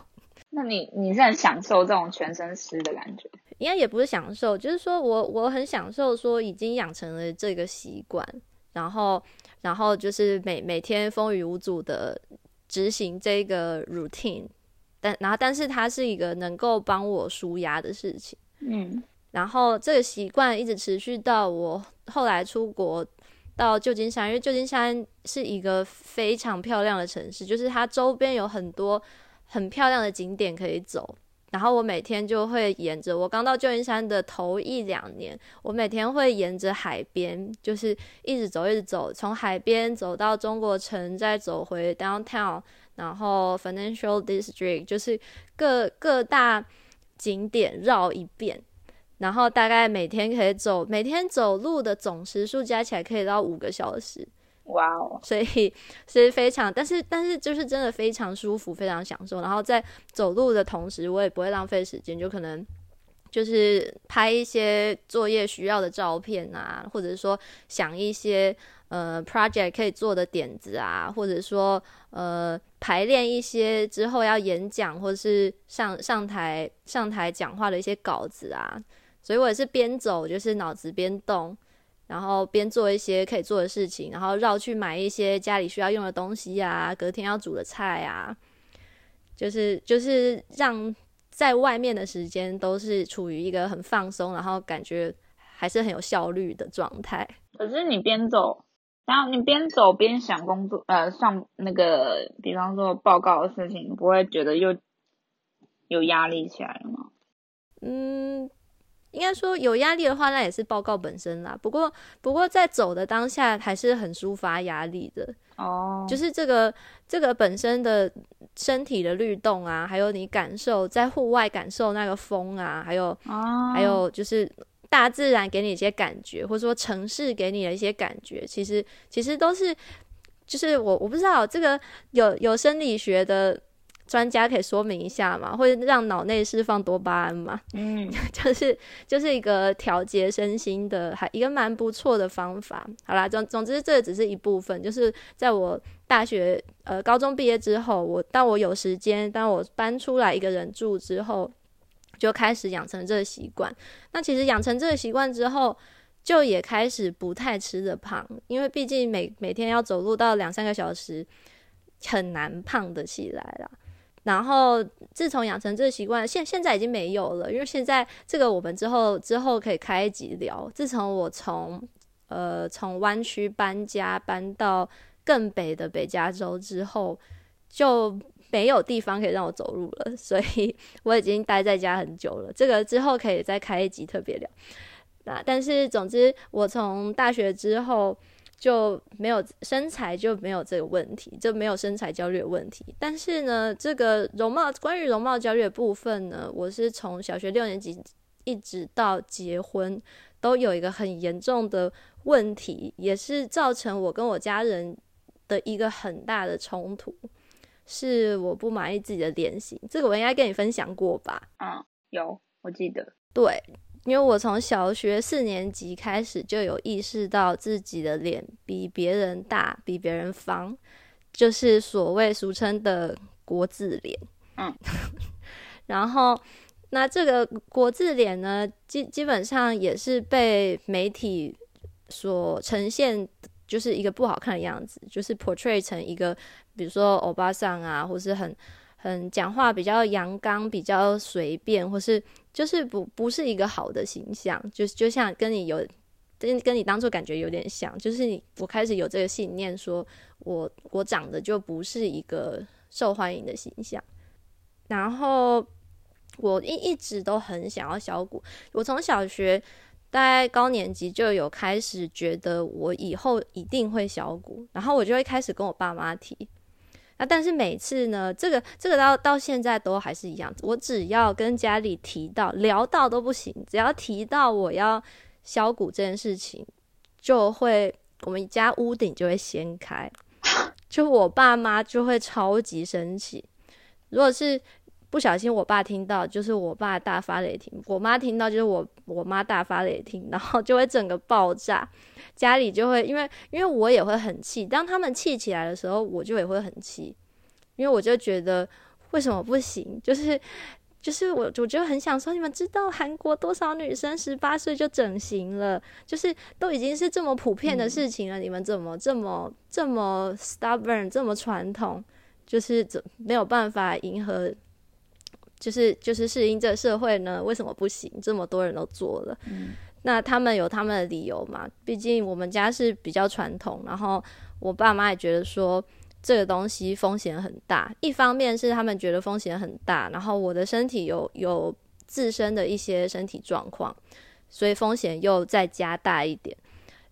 B: 那你你是很享受这种全身湿的感觉？
A: 应该也不是享受，就是说我我很享受说已经养成了这个习惯，然后。然后就是每每天风雨无阻的执行这个 routine，但然后但是它是一个能够帮我舒压的事情，
B: 嗯，
A: 然后这个习惯一直持续到我后来出国到旧金山，因为旧金山是一个非常漂亮的城市，就是它周边有很多很漂亮的景点可以走。然后我每天就会沿着我刚到旧金山的头一两年，我每天会沿着海边，就是一直走，一直走，从海边走到中国城，再走回 downtown，然后 financial district，就是各各大景点绕一遍，然后大概每天可以走，每天走路的总时数加起来可以到五个小时。
B: 哇哦！
A: 所以是非常，但是但是就是真的非常舒服，非常享受。然后在走路的同时，我也不会浪费时间，就可能就是拍一些作业需要的照片啊，或者说想一些呃 project 可以做的点子啊，或者说呃排练一些之后要演讲或者是上上台上台讲话的一些稿子啊。所以我也是边走就是脑子边动。然后边做一些可以做的事情，然后绕去买一些家里需要用的东西啊，隔天要煮的菜啊，就是就是让在外面的时间都是处于一个很放松，然后感觉还是很有效率的状态。
B: 可是你边走，然后你边走边想工作，呃，上那个，比方说报告的事情，不会觉得又有压力起来了吗？
A: 嗯。应该说有压力的话，那也是报告本身啦。不过，不过在走的当下还是很抒发压力的
B: 哦。
A: 就是这个这个本身的身体的律动啊，还有你感受在户外感受那个风啊，还有还有就是大自然给你一些感觉，或者说城市给你的一些感觉，其实其实都是就是我我不知道这个有有生理学的。专家可以说明一下嘛？会让脑内释放多巴胺嘛？
B: 嗯，
A: 就是就是一个调节身心的，还一个蛮不错的方法。好啦，总总之这只是一部分。就是在我大学呃高中毕业之后，我当我有时间，当我搬出来一个人住之后，就开始养成这个习惯。那其实养成这个习惯之后，就也开始不太吃的胖，因为毕竟每每天要走路到两三个小时，很难胖得起来了。然后，自从养成这个习惯，现现在已经没有了，因为现在这个我们之后之后可以开一集聊。自从我从呃从湾区搬家搬到更北的北加州之后，就没有地方可以让我走路了，所以 我已经待在家很久了。这个之后可以再开一集特别聊。那但是总之，我从大学之后就没有身材就没有这个问题，就没有身材焦虑的问题。但是呢，这个容貌关于容貌焦虑的部分呢，我是从小学六年级一直到结婚，都有一个很严重的问题，也是造成我跟我家人的一个很大的冲突，是我不满意自己的脸型。这个我应该跟你分享过吧？
B: 嗯，有，我记得。
A: 对。因为我从小学四年级开始就有意识到自己的脸比别人大，比别人方，就是所谓俗称的国字脸。
B: 嗯，
A: 然后那这个国字脸呢，基基本上也是被媒体所呈现，就是一个不好看的样子，就是 portray 成一个，比如说欧巴桑啊，或是很。很讲话比较阳刚，比较随便，或是就是不不是一个好的形象，就就像跟你有跟跟你当初感觉有点像，就是你我开始有这个信念，说我我长得就不是一个受欢迎的形象，然后我一一直都很想要小骨，我从小学大概高年级就有开始觉得我以后一定会小骨，然后我就会开始跟我爸妈提。那但是每次呢，这个这个到到现在都还是一样。我只要跟家里提到聊到都不行，只要提到我要削骨这件事情，就会我们家屋顶就会掀开，就我爸妈就会超级生气。如果是不小心我爸听到，就是我爸大发雷霆；我妈听到，就是我我妈大发雷霆，然后就会整个爆炸。家里就会因为因为我也会很气，当他们气起来的时候，我就也会很气，因为我就觉得为什么不行？就是就是我我就很想说，你们知道韩国多少女生 十八岁就整形了？就是都已经是这么普遍的事情了，你们怎么这么这么 stubborn，这么传统？就是怎没有办法迎合，就是就是适应这个社会呢？为什么不行？这么多人都做了。那他们有他们的理由嘛？毕竟我们家是比较传统，然后我爸妈也觉得说这个东西风险很大。一方面是他们觉得风险很大，然后我的身体有有自身的一些身体状况，所以风险又再加大一点。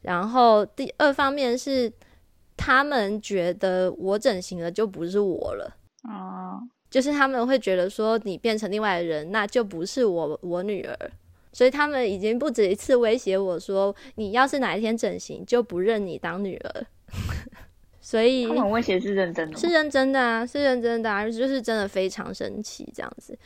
A: 然后第二方面是他们觉得我整形了就不是我了，哦，就是他们会觉得说你变成另外的人，那就不是我我女儿。所以他们已经不止一次威胁我说：“你要是哪一天整形，就不认你当女儿。”所以
B: 他们威胁是认真的，
A: 是认真的啊，是认真的啊，就是真的非常生气这样子。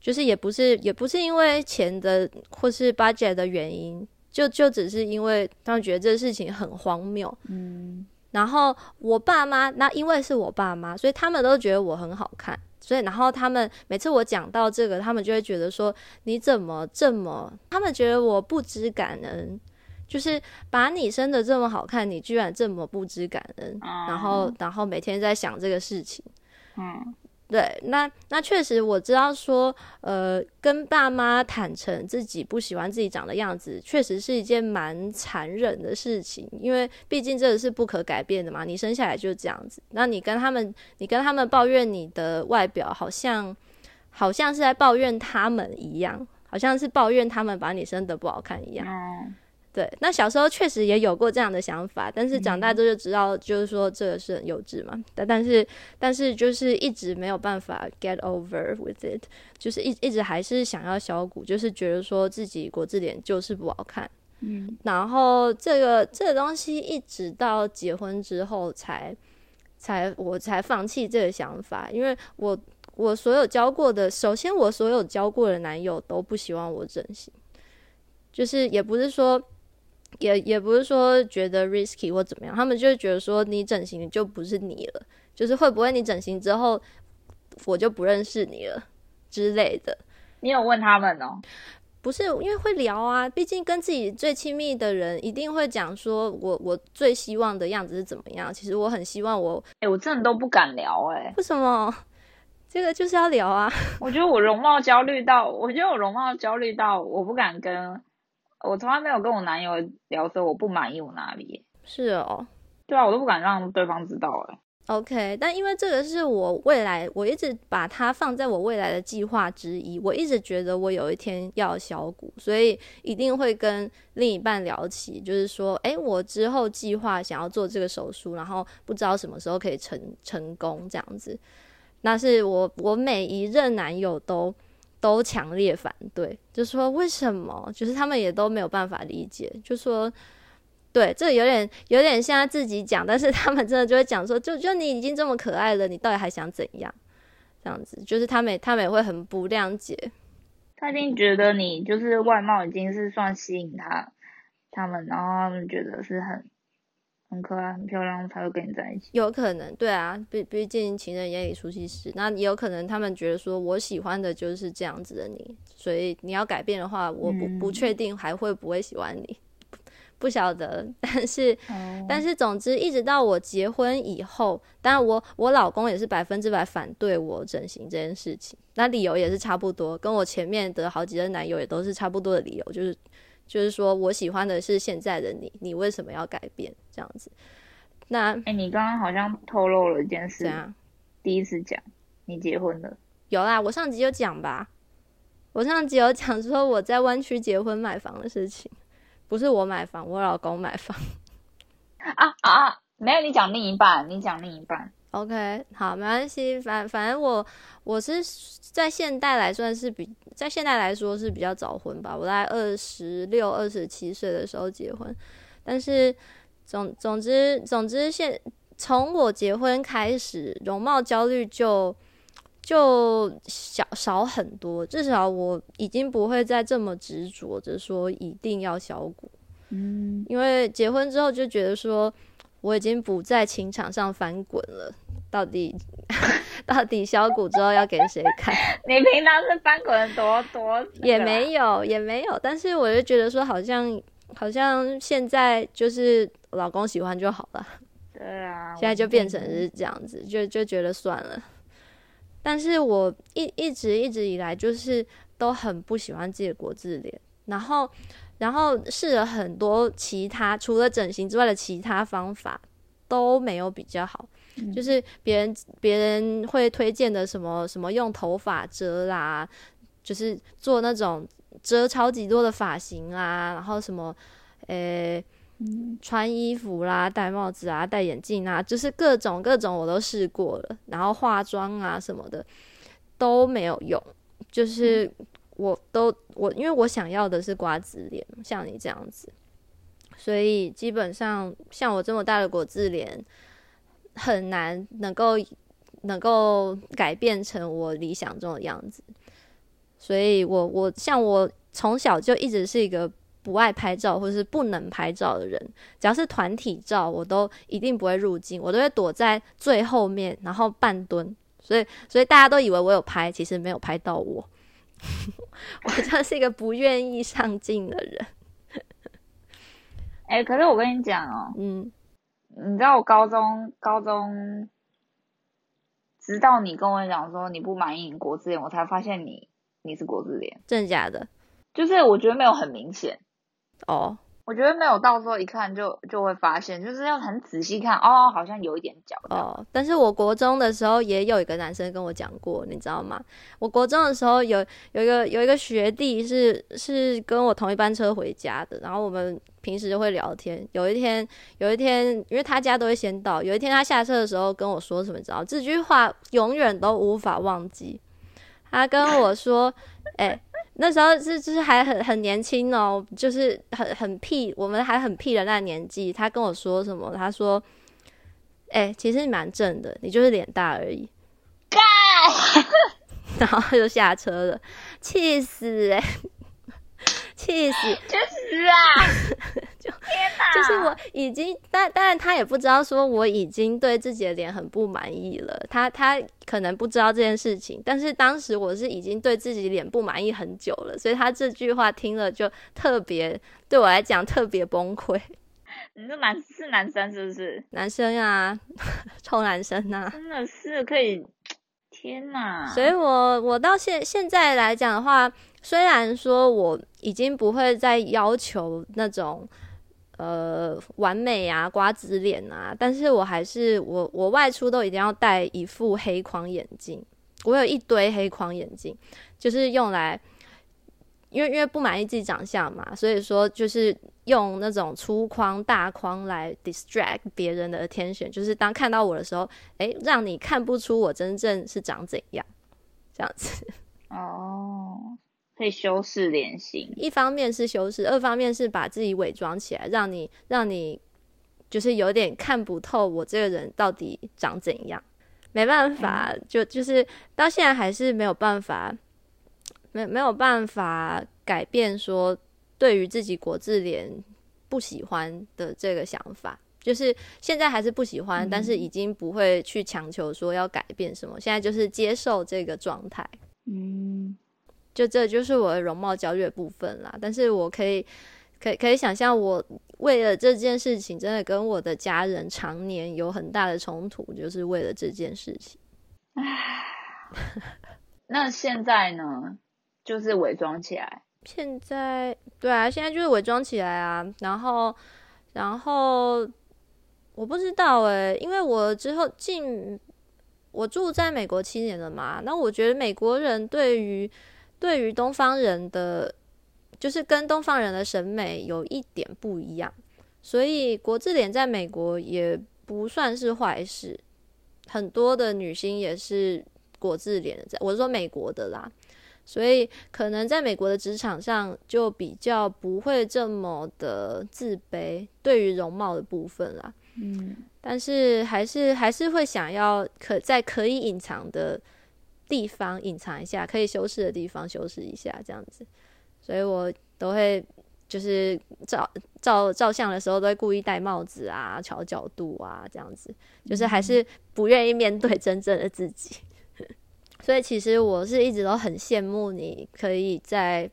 A: 就是也不是也不是因为钱的或是 budget 的原因，就就只是因为他们觉得这事情很荒谬。嗯，然后我爸妈那因为是我爸妈，所以他们都觉得我很好看。所以，然后他们每次我讲到这个，他们就会觉得说：“你怎么这么？”他们觉得我不知感恩，就是把你生的这么好看，你居然这么不知感恩。然后，然后每天在想这个事情。嗯。对，那那确实我知道说，呃，跟爸妈坦诚自己不喜欢自己长的样子，确实是一件蛮残忍的事情，因为毕竟这个是不可改变的嘛，你生下来就这样子。那你跟他们，你跟他们抱怨你的外表，好像好像是在抱怨他们一样，好像是抱怨他们把你生得不好看一样。对，那小时候确实也有过这样的想法，但是长大之后就知道，就是说这个是很幼稚嘛。但但是但是就是一直没有办法 get over with it，就是一一直还是想要小骨，就是觉得说自己国字脸就是不好看。嗯，然后这个这个东西一直到结婚之后才才我才放弃这个想法，因为我我所有交过的，首先我所有交过的男友都不希望我整形，就是也不是说。也也不是说觉得 risky 或怎么样，他们就是觉得说你整形就不是你了，就是会不会你整形之后我就不认识你了之类的。
B: 你有问他们哦？
A: 不是，因为会聊啊，毕竟跟自己最亲密的人一定会讲说我我最希望的样子是怎么样。其实我很希望我，
B: 哎，我真的都不敢聊哎。
A: 为什么？这个就是要聊啊。
B: 我觉得我容貌焦虑到，我觉得我容貌焦虑到我不敢跟。我从来没有跟我男友聊说我不满意我哪里。
A: 是哦，
B: 对啊，我都不敢让对方知道哎。
A: OK，但因为这个是我未来，我一直把它放在我未来的计划之一。我一直觉得我有一天要小骨，所以一定会跟另一半聊起，就是说，诶，我之后计划想要做这个手术，然后不知道什么时候可以成成功这样子。那是我我每一任男友都都强烈反对，就说为什么？就是他们也都没有办法理解，就说。对，这有点有点像自己讲，但是他们真的就会讲说，就就你已经这么可爱了，你到底还想怎样？这样子，就是他们他们也会很不谅解。
B: 他已经觉得你就是外貌已经是算吸引他他们，然后他们觉得是很很可爱、很漂亮才会跟你在一起。
A: 有可能，对啊，毕毕竟情人眼里出西施，那也有可能他们觉得说我喜欢的就是这样子的你，所以你要改变的话，我不不确定还会不会喜欢你。不晓得，但是，但是，总之，一直到我结婚以后，当然，我我老公也是百分之百反对我整形这件事情。那理由也是差不多，跟我前面的好几任男友也都是差不多的理由，就是就是说我喜欢的是现在的你，你为什么要改变这样子？那
B: 哎，你刚刚好像透露了一件事啊，第一次讲你结婚了，
A: 有啦，我上集有讲吧，我上集有讲说我在湾区结婚买房的事情。不是我买房，我老公买房。
B: 啊啊！没有你讲另一半，你讲另一半。
A: OK，好，没关系。反反正我我是在现代来算是比在现在来说是比较早婚吧。我在二十六、二十七岁的时候结婚，但是总总之总之现从我结婚开始，容貌焦虑就。就小少很多，至少我已经不会再这么执着着说一定要小骨，嗯，因为结婚之后就觉得说我已经不在情场上翻滚了，到底 到底削骨之后要给谁看？
B: 你平常是翻滚多多？
A: 也没有也没有，但是我就觉得说好像好像现在就是老公喜欢就好了，
B: 对啊，
A: 现在就变成是这样子，就就觉得算了。但是我一一直一直以来就是都很不喜欢自己的国字脸，然后然后试了很多其他除了整形之外的其他方法都没有比较好，就是别人别人会推荐的什么什么用头发遮啦，就是做那种遮超级多的发型啊，然后什么诶。穿衣服啦，戴帽子啊，戴眼镜啊，就是各种各种我都试过了，然后化妆啊什么的都没有用，就是我都我因为我想要的是瓜子脸，像你这样子，所以基本上像我这么大的果子脸很难能够能够改变成我理想中的样子，所以我我像我从小就一直是一个。不爱拍照或者是不能拍照的人，只要是团体照，我都一定不会入镜，我都会躲在最后面，然后半蹲。所以，所以大家都以为我有拍，其实没有拍到我。我就是一个不愿意上镜的人。
B: 哎，可是我跟你讲哦，嗯，你知道我高中高中，直到你跟我讲说你不满意国字脸，我才发现你你是国字脸，
A: 真的假的？
B: 就是我觉得没有很明显。
A: 哦，
B: 我觉得没有，到时候一看就就会发现，就是要很仔细看哦，好像有一点角。
A: 哦，但是我国中的时候也有一个男生跟我讲过，你知道吗？我国中的时候有有一个有一个学弟是是跟我同一班车回家的，然后我们平时就会聊天。有一天有一天，因为他家都会先到，有一天他下车的时候跟我说什么，你知道这句话永远都无法忘记。他跟我说，哎。那时候是就是还很很年轻哦，就是很很屁，我们还很屁的那年纪。他跟我说什么？他说：“哎，其实你蛮正的，你就是脸大而已。”
B: 干，
A: 然后就下车了，气死哎！气死！
B: 去死啊！
A: 就！就是我已经，但当然他也不知道说我已经对自己的脸很不满意了。他他可能不知道这件事情，但是当时我是已经对自己脸不满意很久了，所以他这句话听了就特别对我来讲特别崩溃。
B: 你是男是男生是不是？
A: 男生啊，臭男生啊！
B: 真的是可以，天哪！
A: 所以我我到现现在来讲的话。虽然说我已经不会再要求那种呃完美啊、瓜子脸啊，但是我还是我我外出都一定要戴一副黑框眼镜。我有一堆黑框眼镜，就是用来，因为因为不满意自己长相嘛，所以说就是用那种粗框大框来 distract 别人的 attention，就是当看到我的时候，诶，让你看不出我真正是长怎样，这样子。
B: 哦，可以修饰脸型。
A: 一方面是修饰，二方面是把自己伪装起来，让你让你就是有点看不透我这个人到底长怎样。没办法，就就是到现在还是没有办法，没没有办法改变说对于自己国字脸不喜欢的这个想法，就是现在还是不喜欢，但是已经不会去强求说要改变什么，现在就是接受这个状态。
B: 嗯，
A: 就这就是我的容貌焦虑的部分啦，但是我可以。可以可以想象，我为了这件事情，真的跟我的家人常年有很大的冲突，就是为了这件事情。
B: 那现在呢？就是伪装起来。
A: 现在，对啊，现在就是伪装起来啊。然后，然后我不知道诶，因为我之后进，我住在美国七年了嘛。那我觉得美国人对于对于东方人的。就是跟东方人的审美有一点不一样，所以国字脸在美国也不算是坏事。很多的女星也是国字脸，在我是说美国的啦，所以可能在美国的职场上就比较不会这么的自卑，对于容貌的部分啦。
B: 嗯，
A: 但是还是还是会想要可在可以隐藏的地方隐藏一下，可以修饰的地方修饰一下，这样子。所以我都会就是照照照相的时候都会故意戴帽子啊，调角度啊，这样子，就是还是不愿意面对真正的自己。所以其实我是一直都很羡慕你可以在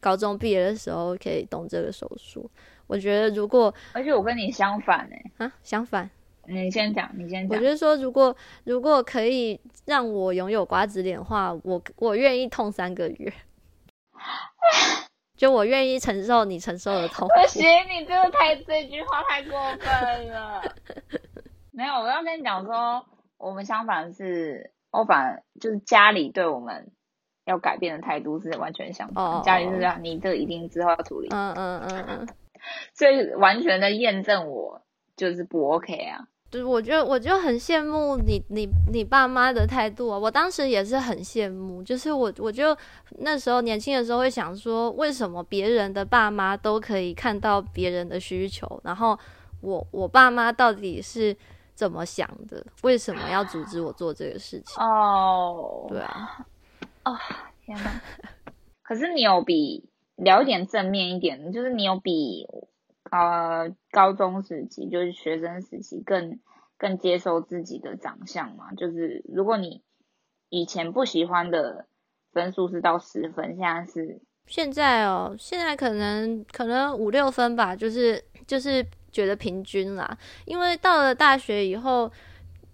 A: 高中毕业的时候可以动这个手术。我觉得如果
B: 而且我跟你相反哎
A: 啊相反，
B: 你先讲，你先讲。
A: 我觉得说如果如果可以让我拥有瓜子脸的话，我我愿意痛三个月。就我愿意承受你承受的痛。
B: 不行，你真的太这句话太过分了。没有，我要跟你讲说，我们相反是，我反就是家里对我们要改变的态度是完全相反。家里是这样，你这一定之后要处理。
A: 嗯嗯嗯嗯。
B: 所以完全的验证我就是不 OK 啊。
A: 就是我就我就很羡慕你你你爸妈的态度啊！我当时也是很羡慕，就是我我就那时候年轻的时候会想说，为什么别人的爸妈都可以看到别人的需求，然后我我爸妈到底是怎么想的？为什么要阻止我做这个事情？
B: 哦，
A: 对啊，
B: 哦天哪！可是你有比聊一点正面一点，就是你有比。呃，高中时期就是学生时期，更更接受自己的长相嘛。就是如果你以前不喜欢的分数是到十分，现在是
A: 现在哦，现在可能可能五六分吧，就是就是觉得平均啦。因为到了大学以后，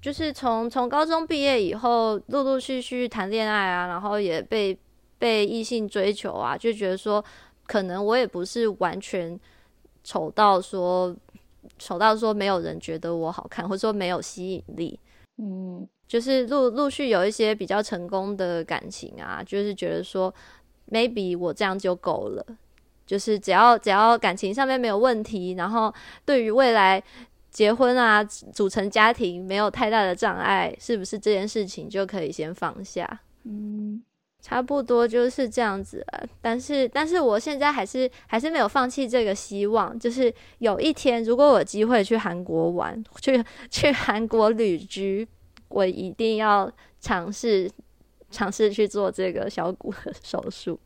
A: 就是从从高中毕业以后，陆陆续续谈恋爱啊，然后也被被异性追求啊，就觉得说，可能我也不是完全。丑到说，丑到说没有人觉得我好看，或者说没有吸引力。
B: 嗯，
A: 就是陆陆续有一些比较成功的感情啊，就是觉得说，maybe 我这样就够了。就是只要只要感情上面没有问题，然后对于未来结婚啊、组成家庭没有太大的障碍，是不是这件事情就可以先放下？
B: 嗯。
A: 差不多就是这样子了，但是，但是我现在还是还是没有放弃这个希望，就是有一天如果有机会去韩国玩，去去韩国旅居，我一定要尝试尝试去做这个小骨的手术。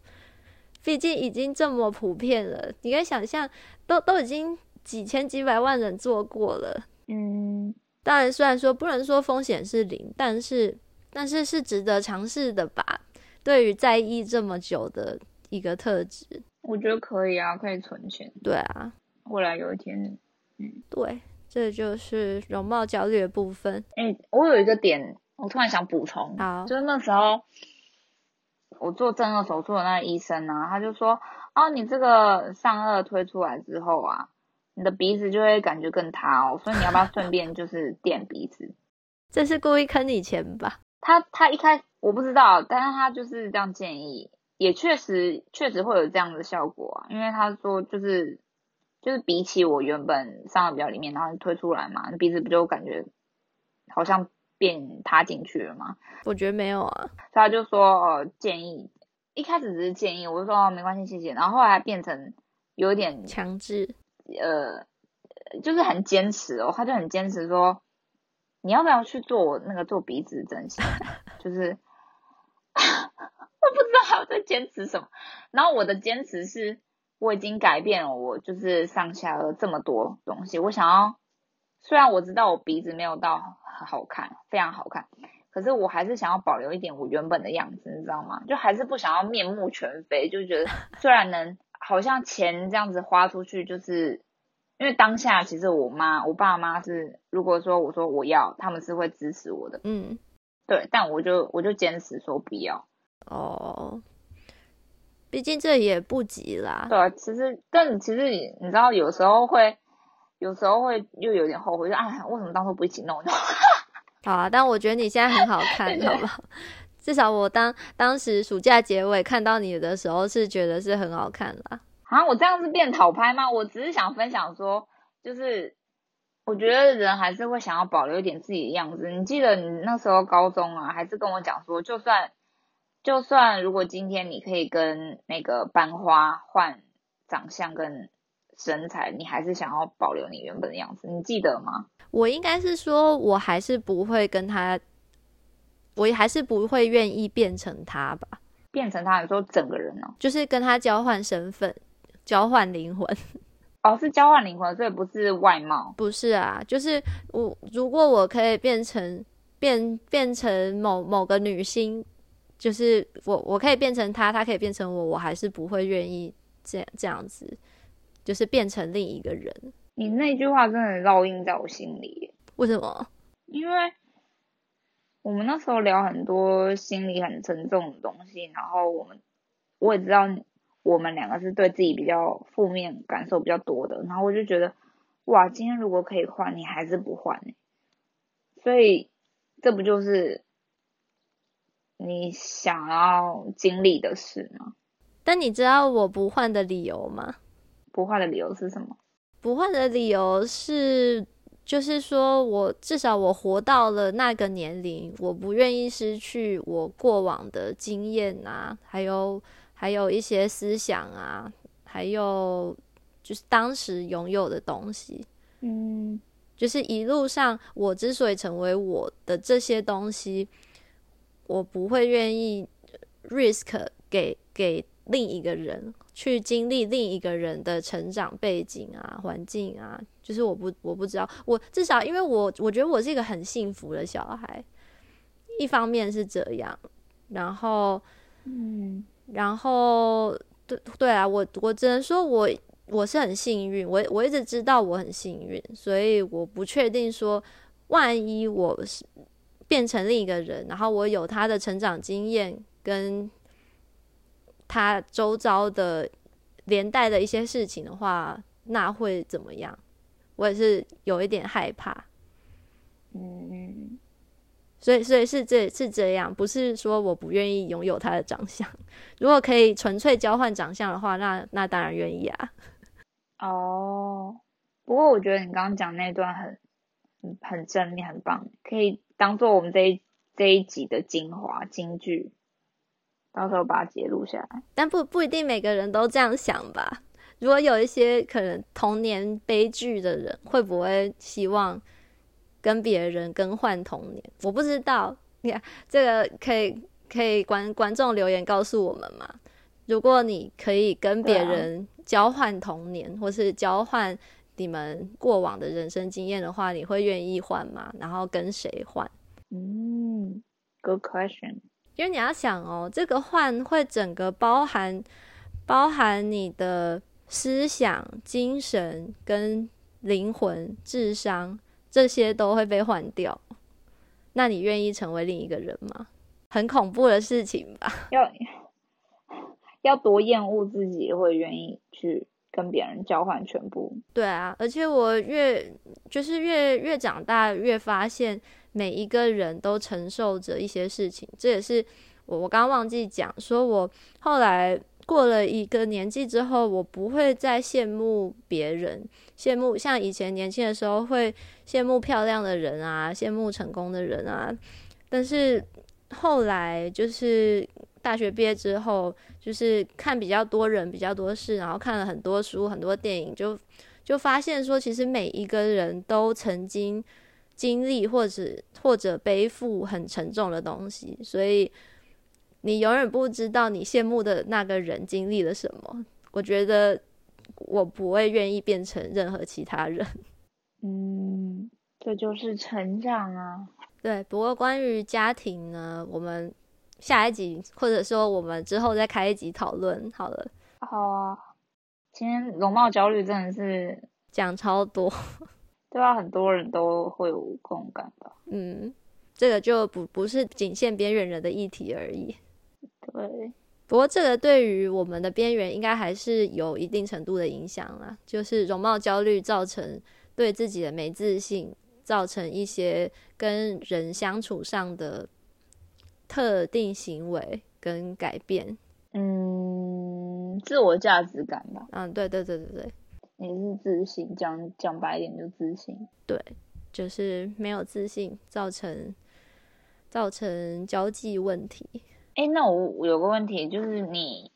A: 毕竟已经这么普遍了，你可以想象，都都已经几千几百万人做过了。
B: 嗯，
A: 当然，虽然说不能说风险是零，但是但是是值得尝试的吧。对于在意这么久的一个特质，
B: 我觉得可以啊，可以存钱。
A: 对啊，
B: 未来有一天，嗯，
A: 对，这就是容貌焦虑的部分。
B: 哎，我有一个点，我突然想补充，
A: 好，
B: 就是那时候我做正颌手术的那个医生呢，他就说，哦，你这个上颚推出来之后啊，你的鼻子就会感觉更塌哦。所以你要不要顺便就是垫鼻子？
A: 这是故意坑你钱吧？
B: 他他一开我不知道，但是他就是这样建议，也确实确实会有这样的效果啊。因为他说就是就是比起我原本上的表里面，然后推出来嘛，鼻子不就感觉好像变塌进去了吗？
A: 我觉得没有啊，
B: 所以他就说呃建议，一开始只是建议，我就说哦没关系谢谢，然后后来变成有点
A: 强制，
B: 呃就是很坚持哦，他就很坚持说。你要不要去做那个做鼻子整形？就是坚持什么。然后我的坚持是，我已经改变了我就是上下颚这么多东西。我想要，虽然我知道我鼻子没有到很好看，非常好看，可是我还是想要保留一点我原本的样子，你知道吗？就还是不想要面目全非，就觉得虽然能好像钱这样子花出去，就是。因为当下其实我妈、我爸妈是，如果说我说我要，他们是会支持我的，
A: 嗯，
B: 对，但我就我就坚持说不要，
A: 哦，毕竟这也不急啦，
B: 对啊，其实但其实你你知道，有时候会，有时候会又有点后悔，就哎，为什么当初不一起弄？
A: 好啊，但我觉得你现在很好看，好不好？至少我当当时暑假结尾看到你的时候，是觉得是很好看啦。
B: 啊，我这样是变讨拍吗？我只是想分享说，就是我觉得人还是会想要保留一点自己的样子。你记得你那时候高中啊，还是跟我讲说，就算就算如果今天你可以跟那个班花换长相跟身材，你还是想要保留你原本的样子，你记得吗？
A: 我应该是说，我还是不会跟他，我还是不会愿意变成他吧？
B: 变成他，你说整个人哦，
A: 就是跟他交换身份。交换灵魂，
B: 哦，是交换灵魂，所以不是外貌，
A: 不是啊，就是我如果我可以变成变变成某某个女星，就是我我可以变成他，他可以变成我，我还是不会愿意这样这样子，就是变成另一个人。
B: 你那句话真的烙印在我心里，
A: 为什么？
B: 因为我们那时候聊很多心里很沉重的东西，然后我们我也知道。我们两个是对自己比较负面感受比较多的，然后我就觉得，哇，今天如果可以换，你还是不换呢？所以这不就是你想要经历的事吗？
A: 但你知道我不换的理由吗？
B: 不换的理由是什么？
A: 不换的理由是，就是说我至少我活到了那个年龄，我不愿意失去我过往的经验啊，还有。还有一些思想啊，还有就是当时拥有的东西，
B: 嗯，
A: 就是一路上我之所以成为我的这些东西，我不会愿意 risk 给给另一个人去经历另一个人的成长背景啊、环境啊，就是我不我不知道，我至少因为我我觉得我是一个很幸福的小孩，一方面是这样，然后
B: 嗯。
A: 然后，对对啊，我我只能说，我我是很幸运，我我一直知道我很幸运，所以我不确定说，万一我是变成另一个人，然后我有他的成长经验跟他周遭的连带的一些事情的话，那会怎么样？我也是有一点害怕，
B: 嗯。
A: 所以，所以是这是这样，不是说我不愿意拥有他的长相。如果可以纯粹交换长相的话，那那当然愿意啊。
B: 哦，不过我觉得你刚刚讲那段很很很正面，很棒，可以当做我们这一这一集的精华金句，到时候把它截录下来。
A: 但不不一定每个人都这样想吧？如果有一些可能童年悲剧的人，会不会希望？跟别人更换童年，我不知道。你看，这个可以可以观观众留言告诉我们吗？如果你可以跟别人交换童年，或是交换你们过往的人生经验的话，你会愿意换吗？然后跟谁换？
B: 嗯，Good question。
A: 因为你要想哦，这个换会整个包含包含你的思想、精神跟灵魂、智商。这些都会被换掉，那你愿意成为另一个人吗？很恐怖的事情吧。
B: 要要多厌恶自己，会愿意去跟别人交换全部。
A: 对啊，而且我越就是越越长大，越发现每一个人都承受着一些事情。这也是我我刚忘记讲，说我后来过了一个年纪之后，我不会再羡慕别人，羡慕像以前年轻的时候会羡慕漂亮的人啊，羡慕成功的人啊。但是后来就是大学毕业之后，就是看比较多人、比较多事，然后看了很多书、很多电影，就就发现说，其实每一个人都曾经经历或者或者背负很沉重的东西，所以你永远不知道你羡慕的那个人经历了什么。我觉得我不会愿意变成任何其他人。
B: 嗯，这就是成长啊。
A: 对，不过关于家庭呢，我们下一集或者说我们之后再开一集讨论好了。
B: 好啊，今天容貌焦虑真的是
A: 讲超多，
B: 对啊，很多人都会有共感吧。
A: 嗯，这个就不不是仅限边缘人的议题而已。
B: 对，
A: 不过这个对于我们的边缘应该还是有一定程度的影响啦，就是容貌焦虑造成对自己的没自信。造成一些跟人相处上的特定行为跟改变，
B: 嗯，自我价值感吧。
A: 嗯，对对对对对，
B: 你是自信，讲讲白一点就自信。
A: 对，就是没有自信，造成造成交际问题。
B: 哎，那我我有个问题，就是你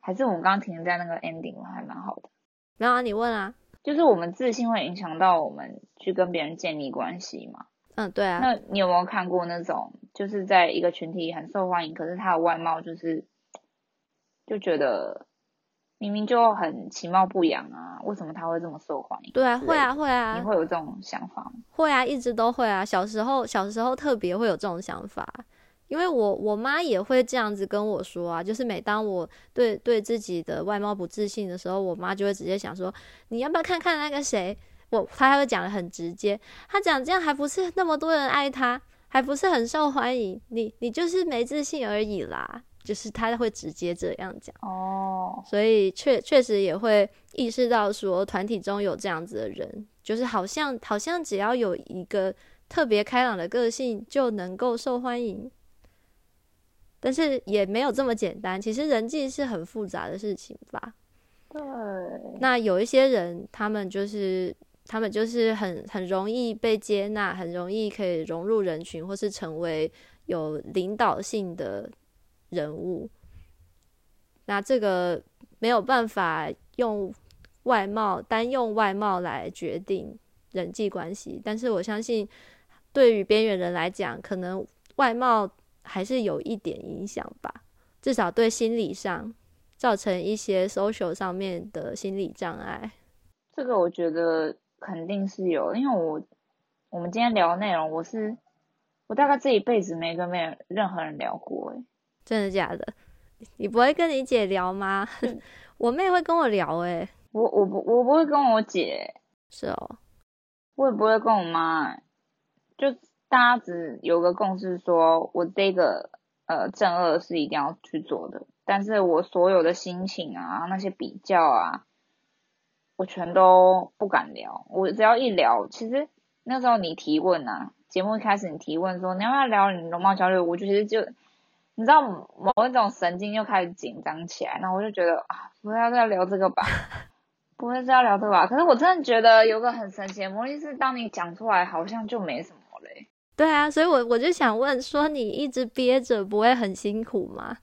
B: 还是我们刚刚停在那个 ending，还蛮好的。
A: 没有啊，你问啊。
B: 就是我们自信会影响到我们去跟别人建立关系嘛？
A: 嗯，对啊。
B: 那你有没有看过那种，就是在一个群体很受欢迎，可是他的外貌就是就觉得明明就很其貌不扬啊，为什么他会这么受欢迎？
A: 对啊，会啊，会啊。
B: 你会有这种想法吗？
A: 会啊，一直都会啊。小时候，小时候特别会有这种想法。因为我我妈也会这样子跟我说啊，就是每当我对对自己的外貌不自信的时候，我妈就会直接想说，你要不要看看那个谁？我她还会讲的很直接，她讲这样还不是那么多人爱她，还不是很受欢迎，你你就是没自信而已啦，就是他会直接这样讲
B: 哦，
A: 所以确确实也会意识到说团体中有这样子的人，就是好像好像只要有一个特别开朗的个性就能够受欢迎。但是也没有这么简单，其实人际是很复杂的事情吧。
B: 对。
A: 那有一些人，他们就是他们就是很很容易被接纳，很容易可以融入人群，或是成为有领导性的人物。那这个没有办法用外貌单用外貌来决定人际关系，但是我相信，对于边缘人来讲，可能外貌。还是有一点影响吧，至少对心理上造成一些 social 上面的心理障碍。
B: 这个我觉得肯定是有，因为我我们今天聊的内容，我是我大概这一辈子没跟没任何人聊过，诶
A: 真的假的？你不会跟你姐聊吗？我妹会跟我聊，诶
B: 我我不我不会跟我姐，
A: 是哦，
B: 我也不会跟我妈，就。大家只有个共识，说我这个呃正二是一定要去做的，但是我所有的心情啊，那些比较啊，我全都不敢聊。我只要一聊，其实那时候你提问啊，节目一开始你提问说你要不要聊你容貌焦虑，我就其实就你知道某一种神经又开始紧张起来，那我就觉得啊，不要再聊这个吧，不会是要聊这个吧。可是我真的觉得有个很神奇的魔力是，当你讲出来，好像就没什么嘞。
A: 对啊，所以，我我就想问说，你一直憋着不会很辛苦吗？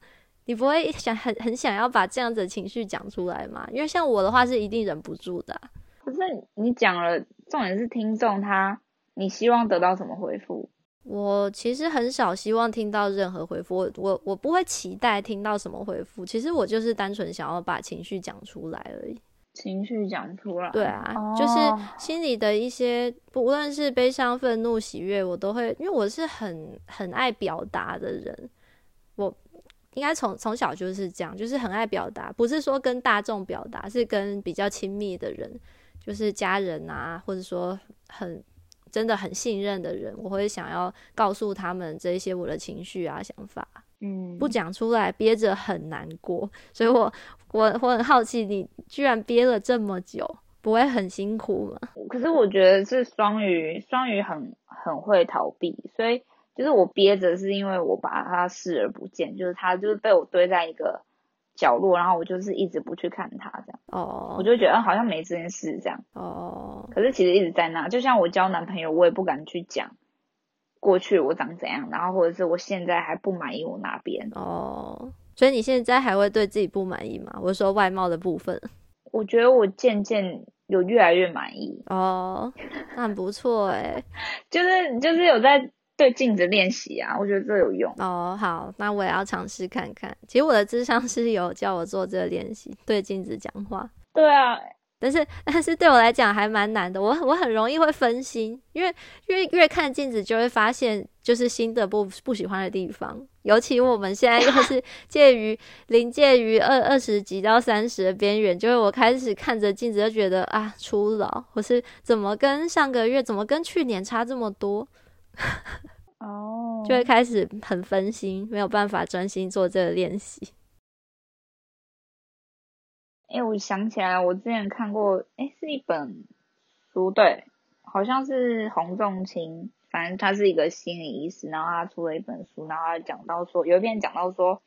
A: 你不会想很很想要把这样子的情绪讲出来吗？因为像我的话是一定忍不住的。
B: 可是你讲了，重点是听众他，你希望得到什么回复？
A: 我其实很少希望听到任何回复，我我我不会期待听到什么回复。其实我就是单纯想要把情绪讲出来而已。
B: 情绪讲出来，
A: 对啊，就是心里的一些，不论是悲伤、愤怒、喜悦，我都会，因为我是很很爱表达的人，我应该从从小就是这样，就是很爱表达，不是说跟大众表达，是跟比较亲密的人，就是家人啊，或者说很真的很信任的人，我会想要告诉他们这一些我的情绪啊、想法。
B: 嗯，
A: 不讲出来，憋着很难过。所以我我我很好奇，你居然憋了这么久，不会很辛苦吗？
B: 可是我觉得是双鱼，双鱼很很会逃避，所以就是我憋着，是因为我把它视而不见，就是它就是被我堆在一个角落，然后我就是一直不去看它，这样，
A: 哦，
B: 我就觉得好像没这件事这样。
A: 哦，
B: 可是其实一直在那，就像我交男朋友，我也不敢去讲过去我长怎样，然后或者是我现在还不满意我哪边。
A: 哦，所以你现在还会对自己不满意吗？我说外貌的部分。
B: 我觉得我渐渐有越来越满意，
A: 哦，那很不错哎。
B: 就是就是有在对镜子练习啊，我觉得这有用。
A: 哦，好，那我也要尝试看看。其实我的智商是有叫我做这个练习，对镜子讲话。
B: 对啊，
A: 但是但是对我来讲还蛮难的，我我很容易会分心，因为越越看镜子就会发现就是新的不不喜欢的地方，尤其我们现在又 是介于临界于二二十几到三十的边缘，就是我开始看着镜子就觉得啊初老，或是怎么跟上个月怎么跟去年差这么多，
B: 哦，
A: 就会开始很分心，没有办法专心做这个练习。
B: 哎、我想起来，我之前看过，哎、是一本书，对，好像是洪仲卿，反正他是一个心理医师，然后他出了一本书，然后他讲到说，有一篇讲到说，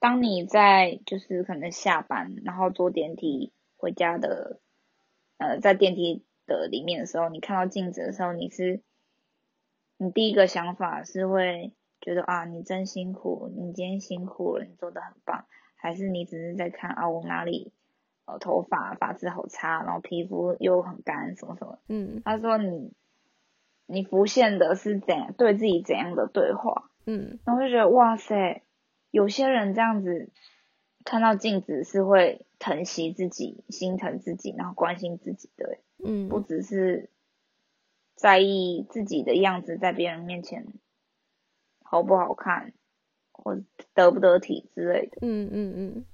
B: 当你在就是可能下班，然后坐电梯回家的，呃，在电梯的里面的时候，你看到镜子的时候，你是，你第一个想法是会觉得啊，你真辛苦，你今天辛苦了，你做的很棒。还是你只是在看啊，我哪里呃头发发质好差，然后皮肤又很干，什么什么？
A: 嗯
B: 他说你你浮现的是怎样对自己怎样的对话，
A: 嗯
B: 然后就觉得哇塞，有些人这样子看到镜子是会疼惜自己、心疼自己，然后关心自己的，
A: 嗯，
B: 不只是在意自己的样子在别人面前好不好看，或者得不得体之类的。
A: 嗯嗯嗯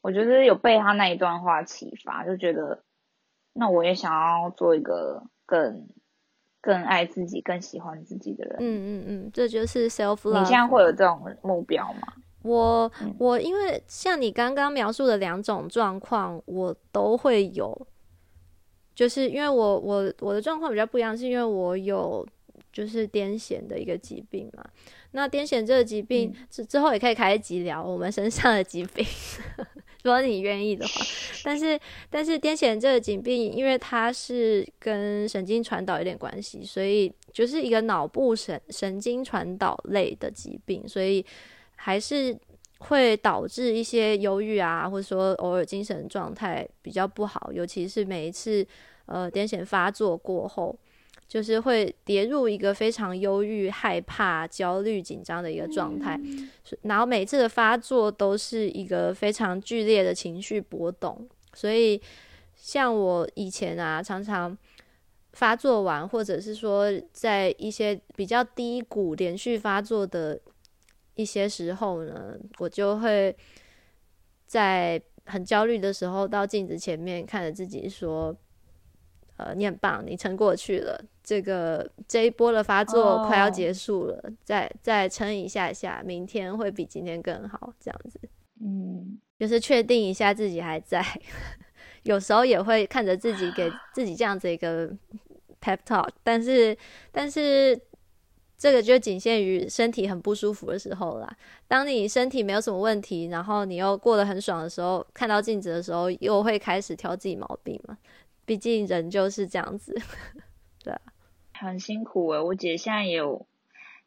B: 我觉得有被他那一段话启发，就觉得那我也想要做一个更更爱自己、更喜欢自己的人。
A: 嗯嗯嗯，这就是 self love。
B: 你现在会有这种目标吗？
A: 我
B: 嗯
A: 我因为像你刚刚描述的两种状况，我都会有，就是因为我我我的状况比较不一样，是因为我有就是癫痫的一个疾病嘛。那癫痫这个疾病之、之后也可以开一集聊我们身上的疾病，如果你愿意的话。但是但是癫痫这个疾病，因为它是跟神经传导有点关系，所以就是一个脑部神神经传导类的疾病，所以还是会导致一些忧郁啊，或者说偶尔精神状态比较不好，尤其是每一次呃癫痫发作过后，就是会跌入一个非常忧郁、害怕、焦虑、紧张的一个状态。是然后每次的发作都是一个非常剧烈的情绪波动，所以像我以前啊，常常发作完，或者是说在一些比较低谷连续发作的一些时候呢，我就会在很焦虑的时候到镜子前面看着自己说：“呃，你很棒，你撑过去了。这个这一波的发作快要
B: 哦
A: 结束了，再再撑一下下，明天会比今天更好。”这样子
B: 嗯，
A: 就是确定一下自己还在。有时候也会看着自己给自己这样子一个 pep talk，但是但是这个就仅限于身体很不舒服的时候啦。当你身体没有什么问题，然后你又过得很爽的时候，看到镜子的时候，又会开始挑自己毛病嘛。毕竟人就是这样子。
B: 对啊很辛苦诶、我姐现在也有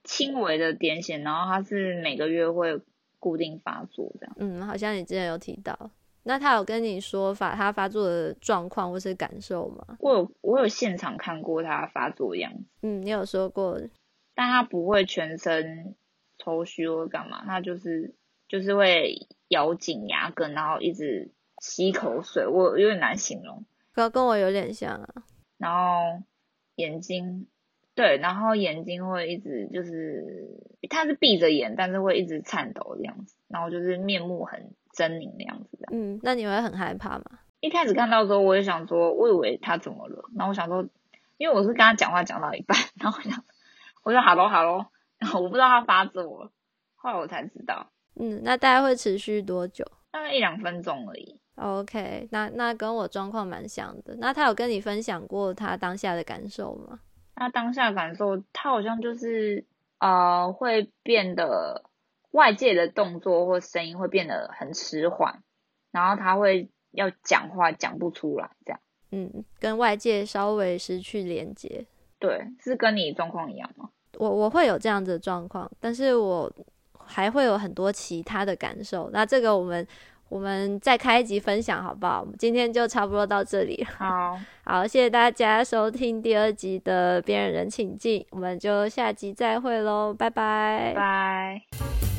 B: 轻微的癫痫，然后她是每个月会固定发作这样。
A: 嗯，好像你之前有提到，那他有跟你说发他发作的状况或是感受吗？
B: 我有我有现场看过她发作的样子，
A: 嗯，你有说过，
B: 但她不会全身抽搐或干嘛，她就是就是会咬紧牙根，然后一直吸口水，我有点难形容。
A: 跟跟我有点像啊。
B: 然后眼睛，对，然后眼睛会一直就是，他是闭着眼，但是会一直颤抖这样子，然后就是面目很狰狞的样子的。
A: 嗯，那你会很害怕吗？
B: 一开始看到的时候，我也想说，我以为他怎么了，然后我想说，因为我是跟他讲话讲到一半，然后我想，我说 hello hello，然后我不知道他发作了，后来我才知道，
A: 嗯，那大概会持续多久
B: 大概一两分钟而已。
A: ？OK，那那跟我状况蛮像的。那他有跟你分享过他当下的感受吗？
B: 那当下感受，他好像就是呃会变得外界的动作或声音会变得很迟缓，然后他会要讲话讲不出来，这样。
A: 嗯，跟外界稍微失去连接。
B: 对，是跟你状况一样吗？
A: 我我会有这样子的状况，但是我还会有很多其他的感受。那这个我们我们再开一集分享好不好？我们今天就差不多到这里。
B: 好，
A: 好，谢谢大家收听第二集的《边缘人请进》，我们就下集再会喽，拜拜。
B: 拜。